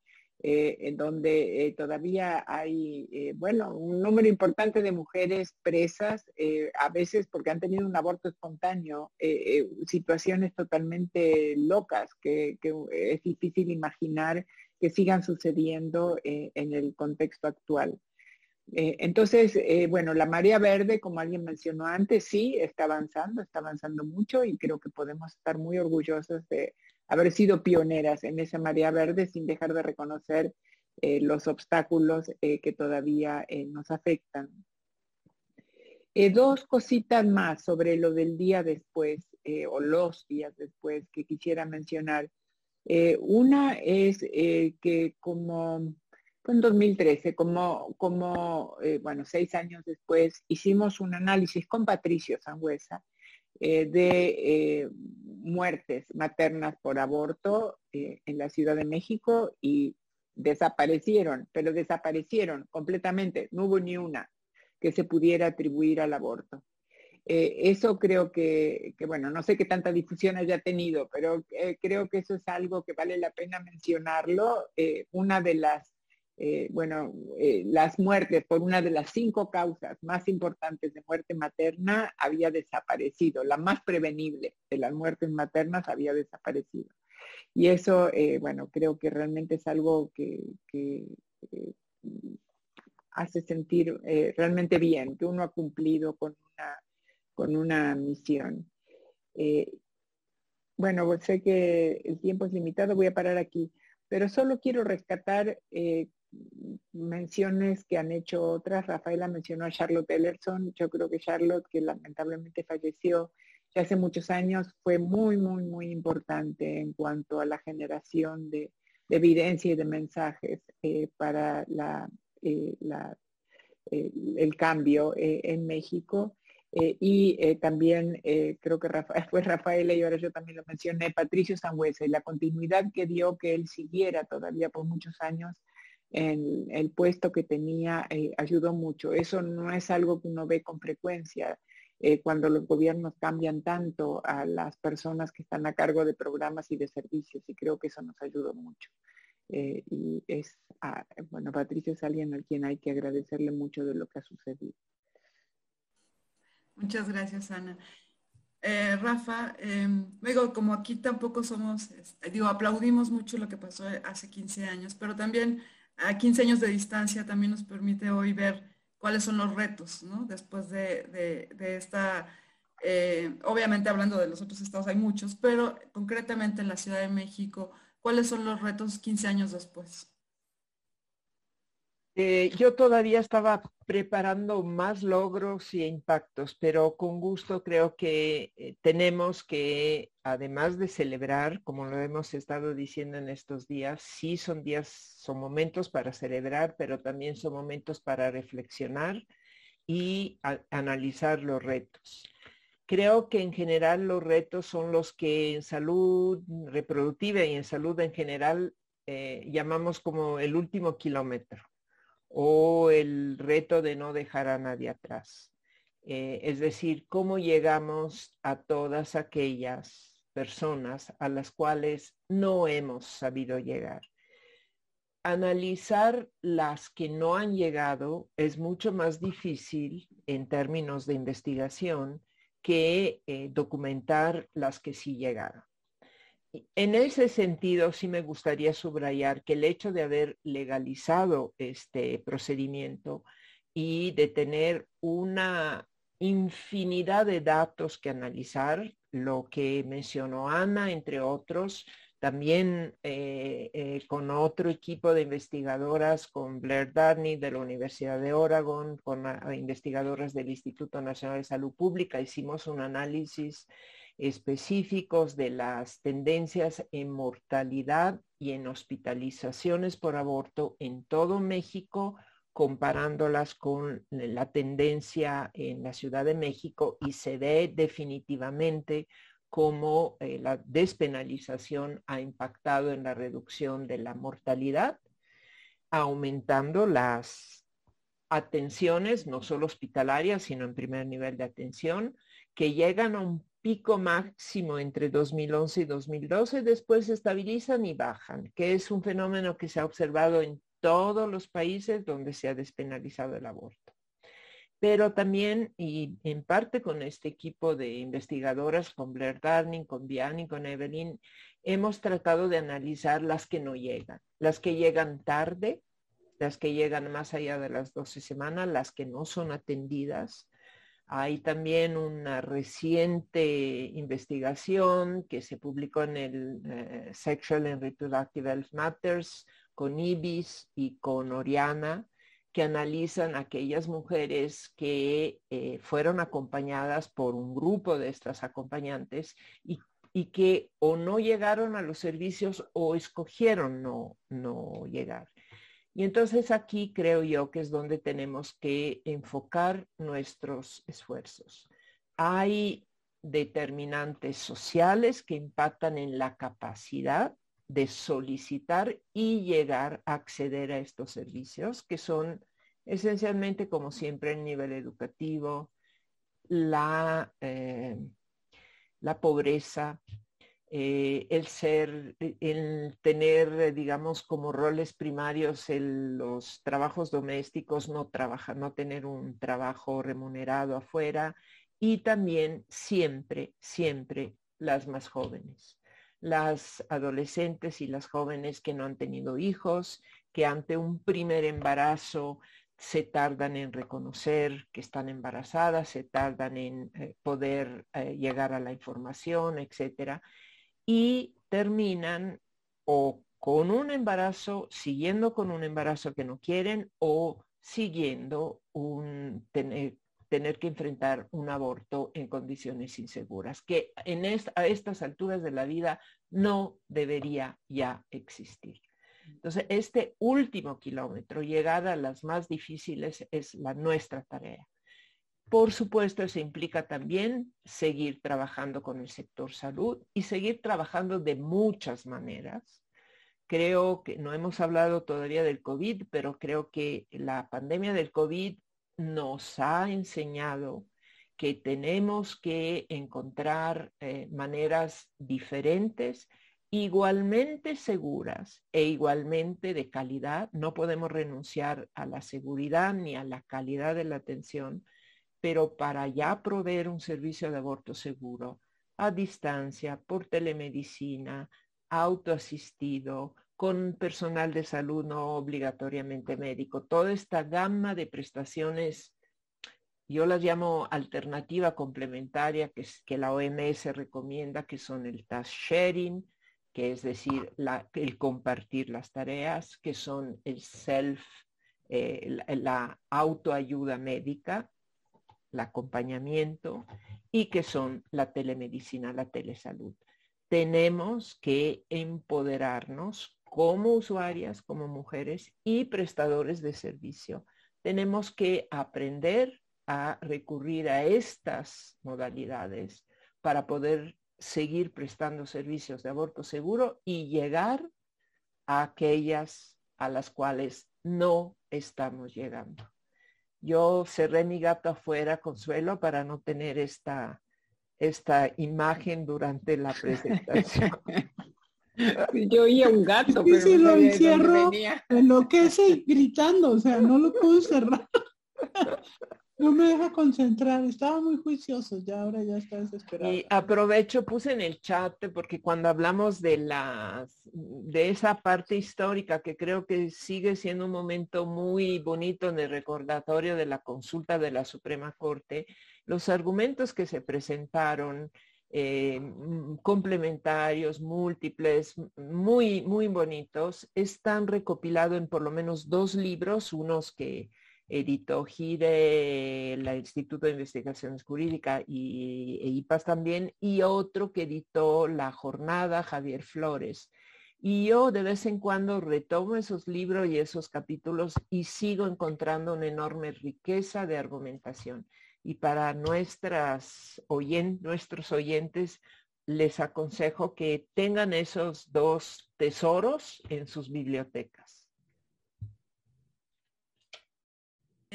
eh, en donde eh, todavía hay, bueno, un número importante de mujeres presas, a veces porque han tenido un aborto espontáneo, situaciones totalmente locas que, es difícil imaginar que sigan sucediendo eh, en el contexto actual. Eh, entonces, eh, bueno, la marea verde, como alguien mencionó antes, sí, está avanzando, está avanzando mucho y creo que podemos estar muy orgullosos de haber sido pioneras en esa marea verde sin dejar de reconocer los obstáculos que todavía nos afectan. dos cositas más sobre lo del día después o los días después que quisiera mencionar. Eh, una es eh, que como fue en 2013, como, eh, bueno, seis años después, hicimos un análisis con Patricio Sangüesa de muertes maternas por aborto en la Ciudad de México y desaparecieron, pero desaparecieron completamente, no hubo ni una que se pudiera atribuir al aborto. Eh, eso creo que, bueno, no sé qué tanta difusión haya tenido, pero eh, creo que eso es algo que vale la pena mencionarlo. Eh, una de las, bueno, las muertes por una de las cinco causas más importantes de muerte materna había desaparecido. La más prevenible de las muertes maternas había desaparecido. Y eso, bueno, creo que realmente es algo que, hace sentir realmente bien, que uno ha cumplido con con una misión. Eh, bueno, sé que el tiempo es limitado, voy a parar aquí, pero solo quiero rescatar eh, menciones que han hecho otras. Rafaela mencionó a Charlotte Ellerson. Yo creo que Charlotte, que lamentablemente falleció ya hace muchos años, fue muy, muy, muy importante en cuanto a la generación de, evidencia y de mensajes eh, para el cambio en México. Eh, y eh, también eh, creo que Rafael, [LAUGHS] fue Rafael y ahora yo también lo mencioné, Patricio Sangüesa y la continuidad que dio que él siguiera todavía por muchos años en el puesto que tenía ayudó mucho. Eso no es algo que uno ve con frecuencia cuando los gobiernos cambian tanto a las personas que están a cargo de programas y de servicios y creo que eso nos ayudó mucho. y es, bueno, Patricio es alguien al quien hay que agradecerle mucho de lo que ha sucedido. Muchas gracias, Ana. Eh, Rafa, em, luego como aquí tampoco somos, este, digo, aplaudimos mucho lo que pasó hace 15 años, pero también a 15 años de distancia también nos permite hoy ver cuáles son los retos, ¿no? Después de, esta, eh, obviamente hablando de los otros estados hay muchos, pero concretamente en la Ciudad de México, ¿cuáles son los retos 15 años después? Eh, yo todavía estaba preparando más logros y impactos, pero con gusto creo que eh, tenemos que, además de celebrar, como lo hemos estado diciendo en estos días, sí son días, son momentos para celebrar, pero también son momentos para reflexionar y analizar los retos. Creo que en general los retos son los que en salud reproductiva y en salud en general eh, llamamos como el último kilómetro o el reto de no dejar a nadie atrás. Eh, es decir, cómo llegamos a todas aquellas personas a las cuales no hemos sabido llegar. Analizar las que no han llegado es mucho más difícil en términos de investigación que eh, documentar las que sí llegaron. En ese sentido, sí me gustaría subrayar que el hecho de haber legalizado este procedimiento y de tener una infinidad de datos que analizar, lo que mencionó Ana, entre otros, también eh, eh, con otro equipo de investigadoras, con Blair Darney de la Universidad de Oregon, con ah, investigadoras del Instituto Nacional de Salud Pública, hicimos un análisis específicos de las tendencias en mortalidad y en hospitalizaciones por aborto en todo México, comparándolas con la tendencia en la Ciudad de México y se ve definitivamente cómo eh, la despenalización ha impactado en la reducción de la mortalidad, aumentando las atenciones, no solo hospitalarias, sino en primer nivel de atención, que llegan a un pico máximo entre 2011 y 2012, después se estabilizan y bajan, que es un fenómeno que se ha observado en todos los países donde se ha despenalizado el aborto pero también y en parte con este equipo de investigadoras, con Blair Darning, con Vianney, con Evelyn, hemos tratado de analizar las que no llegan, las que llegan tarde, las que llegan más allá de las 12 semanas, las que no son atendidas. Hay también una reciente investigación que se publicó en el eh, Sexual and Reproductive Health Matters con IBIS y con Oriana, que analizan aquellas mujeres que eh, fueron acompañadas por un grupo de estas acompañantes y, que o no llegaron a los servicios o escogieron no, no llegar. Y entonces aquí creo yo que es donde tenemos que enfocar nuestros esfuerzos. Hay determinantes sociales que impactan en la capacidad de solicitar y llegar a acceder a estos servicios, que son esencialmente, como siempre, el nivel educativo, la, eh, la pobreza, eh, el ser, el tener, digamos, como roles primarios los trabajos domésticos, no trabajar, no tener un trabajo remunerado afuera y también siempre, siempre las más jóvenes las adolescentes y las jóvenes que no han tenido hijos, que ante un primer embarazo se tardan en reconocer que están embarazadas, se tardan en eh, poder eh, llegar a la información, etcétera, y terminan o con un embarazo, siguiendo con un embarazo que no quieren o siguiendo un tener, tener que enfrentar un aborto en condiciones inseguras, que en a estas alturas de la vida no debería ya existir. Entonces, este último kilómetro, llegar a las más difíciles, es la nuestra tarea. Por supuesto, eso implica también seguir trabajando con el sector salud y seguir trabajando de muchas maneras. Creo que no hemos hablado todavía del COVID, pero creo que la pandemia del COVID nos ha enseñado que tenemos que encontrar eh, maneras diferentes, igualmente seguras e igualmente de calidad. No podemos renunciar a la seguridad ni a la calidad de la atención, pero para ya proveer un servicio de aborto seguro a distancia, por telemedicina, autoasistido, con personal de salud no obligatoriamente médico. Toda esta gama de prestaciones, yo las llamo alternativa complementaria, que, la OMS recomienda, que son el task sharing, que es decir, el compartir las tareas, que son el self, eh, la autoayuda médica, el acompañamiento, y que son la telemedicina, la telesalud. Tenemos que empoderarnos como usuarias, como mujeres y prestadores de servicio. Tenemos que aprender a recurrir a estas modalidades para poder seguir prestando servicios de aborto seguro y llegar a aquellas a las cuales no estamos llegando. Yo cerré mi gato afuera, Consuelo, para no tener esta, esta imagen durante la presentación. [LAUGHS] Yo oía un gato, pero si lo encierro, enloquece gritando, o sea, no lo puedo cerrar. [LAUGHS] No me deja concentrar, estaba muy juicioso, ya ahora ya está desesperado. Y aprovecho, puse en el chat, porque cuando hablamos de las, de esa parte histórica que creo que sigue siendo un momento muy bonito en el recordatorio de la consulta de la Suprema Corte, los argumentos que se presentaron, eh, complementarios, múltiples, muy, muy bonitos, están recopilados en por lo menos dos libros, unos que editó GIRE, el Instituto de Investigaciones Jurídicas y e IPAS también, y otro que editó La Jornada, Javier Flores. Y yo de vez en cuando retomo esos libros y esos capítulos y sigo encontrando una enorme riqueza de argumentación. Y para nuestras nuestros oyentes, les aconsejo que tengan esos dos tesoros en sus bibliotecas.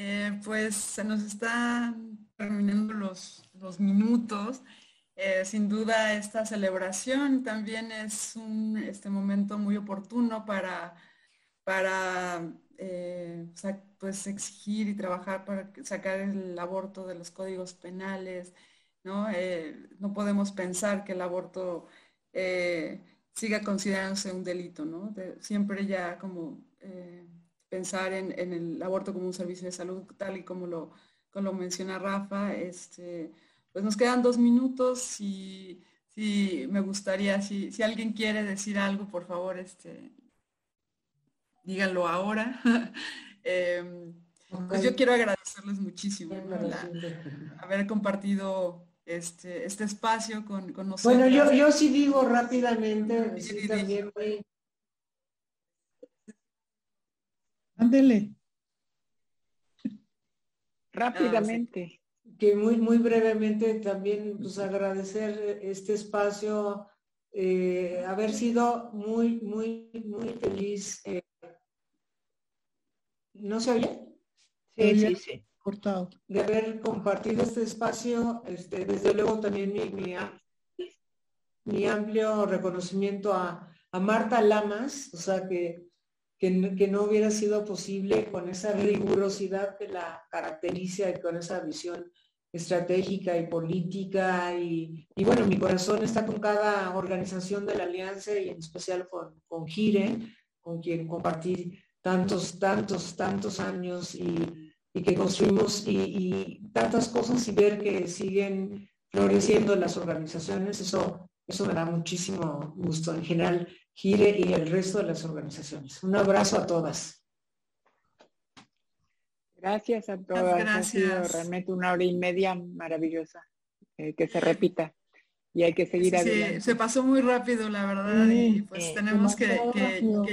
Eh, pues se nos están terminando los, minutos. Eh, sin duda esta celebración también es un este momento muy oportuno para, para eh, pues exigir y trabajar para sacar el aborto de los códigos penales. No, no podemos pensar que el aborto siga considerándose un delito, ¿no? siempre ya como pensar en, el aborto como un servicio de salud, tal y como lo, como menciona Rafa. Este, pues nos quedan dos minutos y si me gustaría, si, si, alguien quiere decir algo, por favor, este, díganlo ahora. [LAUGHS] Em, pues yo quiero agradecerles muchísimo haber compartido este, este espacio con, nosotros. Bueno, yo, yo sí digo rápidamente, también Ándele. Rápidamente. Que muy, muy brevemente también pues, agradecer este espacio, eh, haber sido muy, muy, muy feliz. Eh, ¿No se oye? Sí, sí, sí. Cortado. De haber compartido este espacio, este, desde luego también mi, mi, amplio reconocimiento a, a Marta Lamas, o sea que que, no hubiera sido posible con esa rigurosidad que la caracteriza y con esa visión estratégica y política y, bueno, mi corazón está con cada organización de la Alianza y en especial con, con Gire, con quien compartí tantos, tantos, tantos años y, que construimos y, y, tantas cosas y ver que siguen floreciendo las organizaciones, eso, eso me da muchísimo gusto. En general, Gire y el resto de las organizaciones. Un abrazo a todas. Gracias a todas. Gracias. Ha sido realmente una hora y media maravillosa. Eh, que se repita. Y hay que seguir adelante. Sí, se pasó muy rápido, la verdad, y pues tenemos que,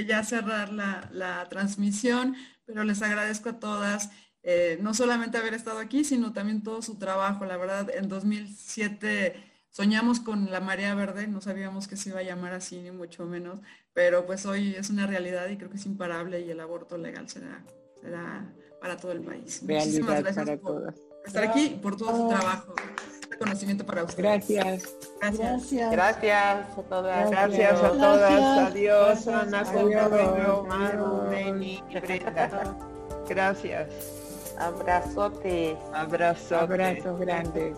ya cerrar la, transmisión, pero les agradezco a todas, eh, no solamente haber estado aquí, sino también todo su trabajo. La verdad, en 2007 soñamos con la marea verde, no sabíamos que se iba a llamar así, ni mucho menos, pero pues hoy es una realidad y creo que es imparable y el aborto legal será, será para todo el país. Muchísimas gracias por estar aquí y por todo su trabajo. Reconocimiento para ustedes. Gracias. Gracias. Gracias a todas. Gracias a todas. Adiós, Ana, Gracias. Abrazote. Abrazote. Abrazos grandes.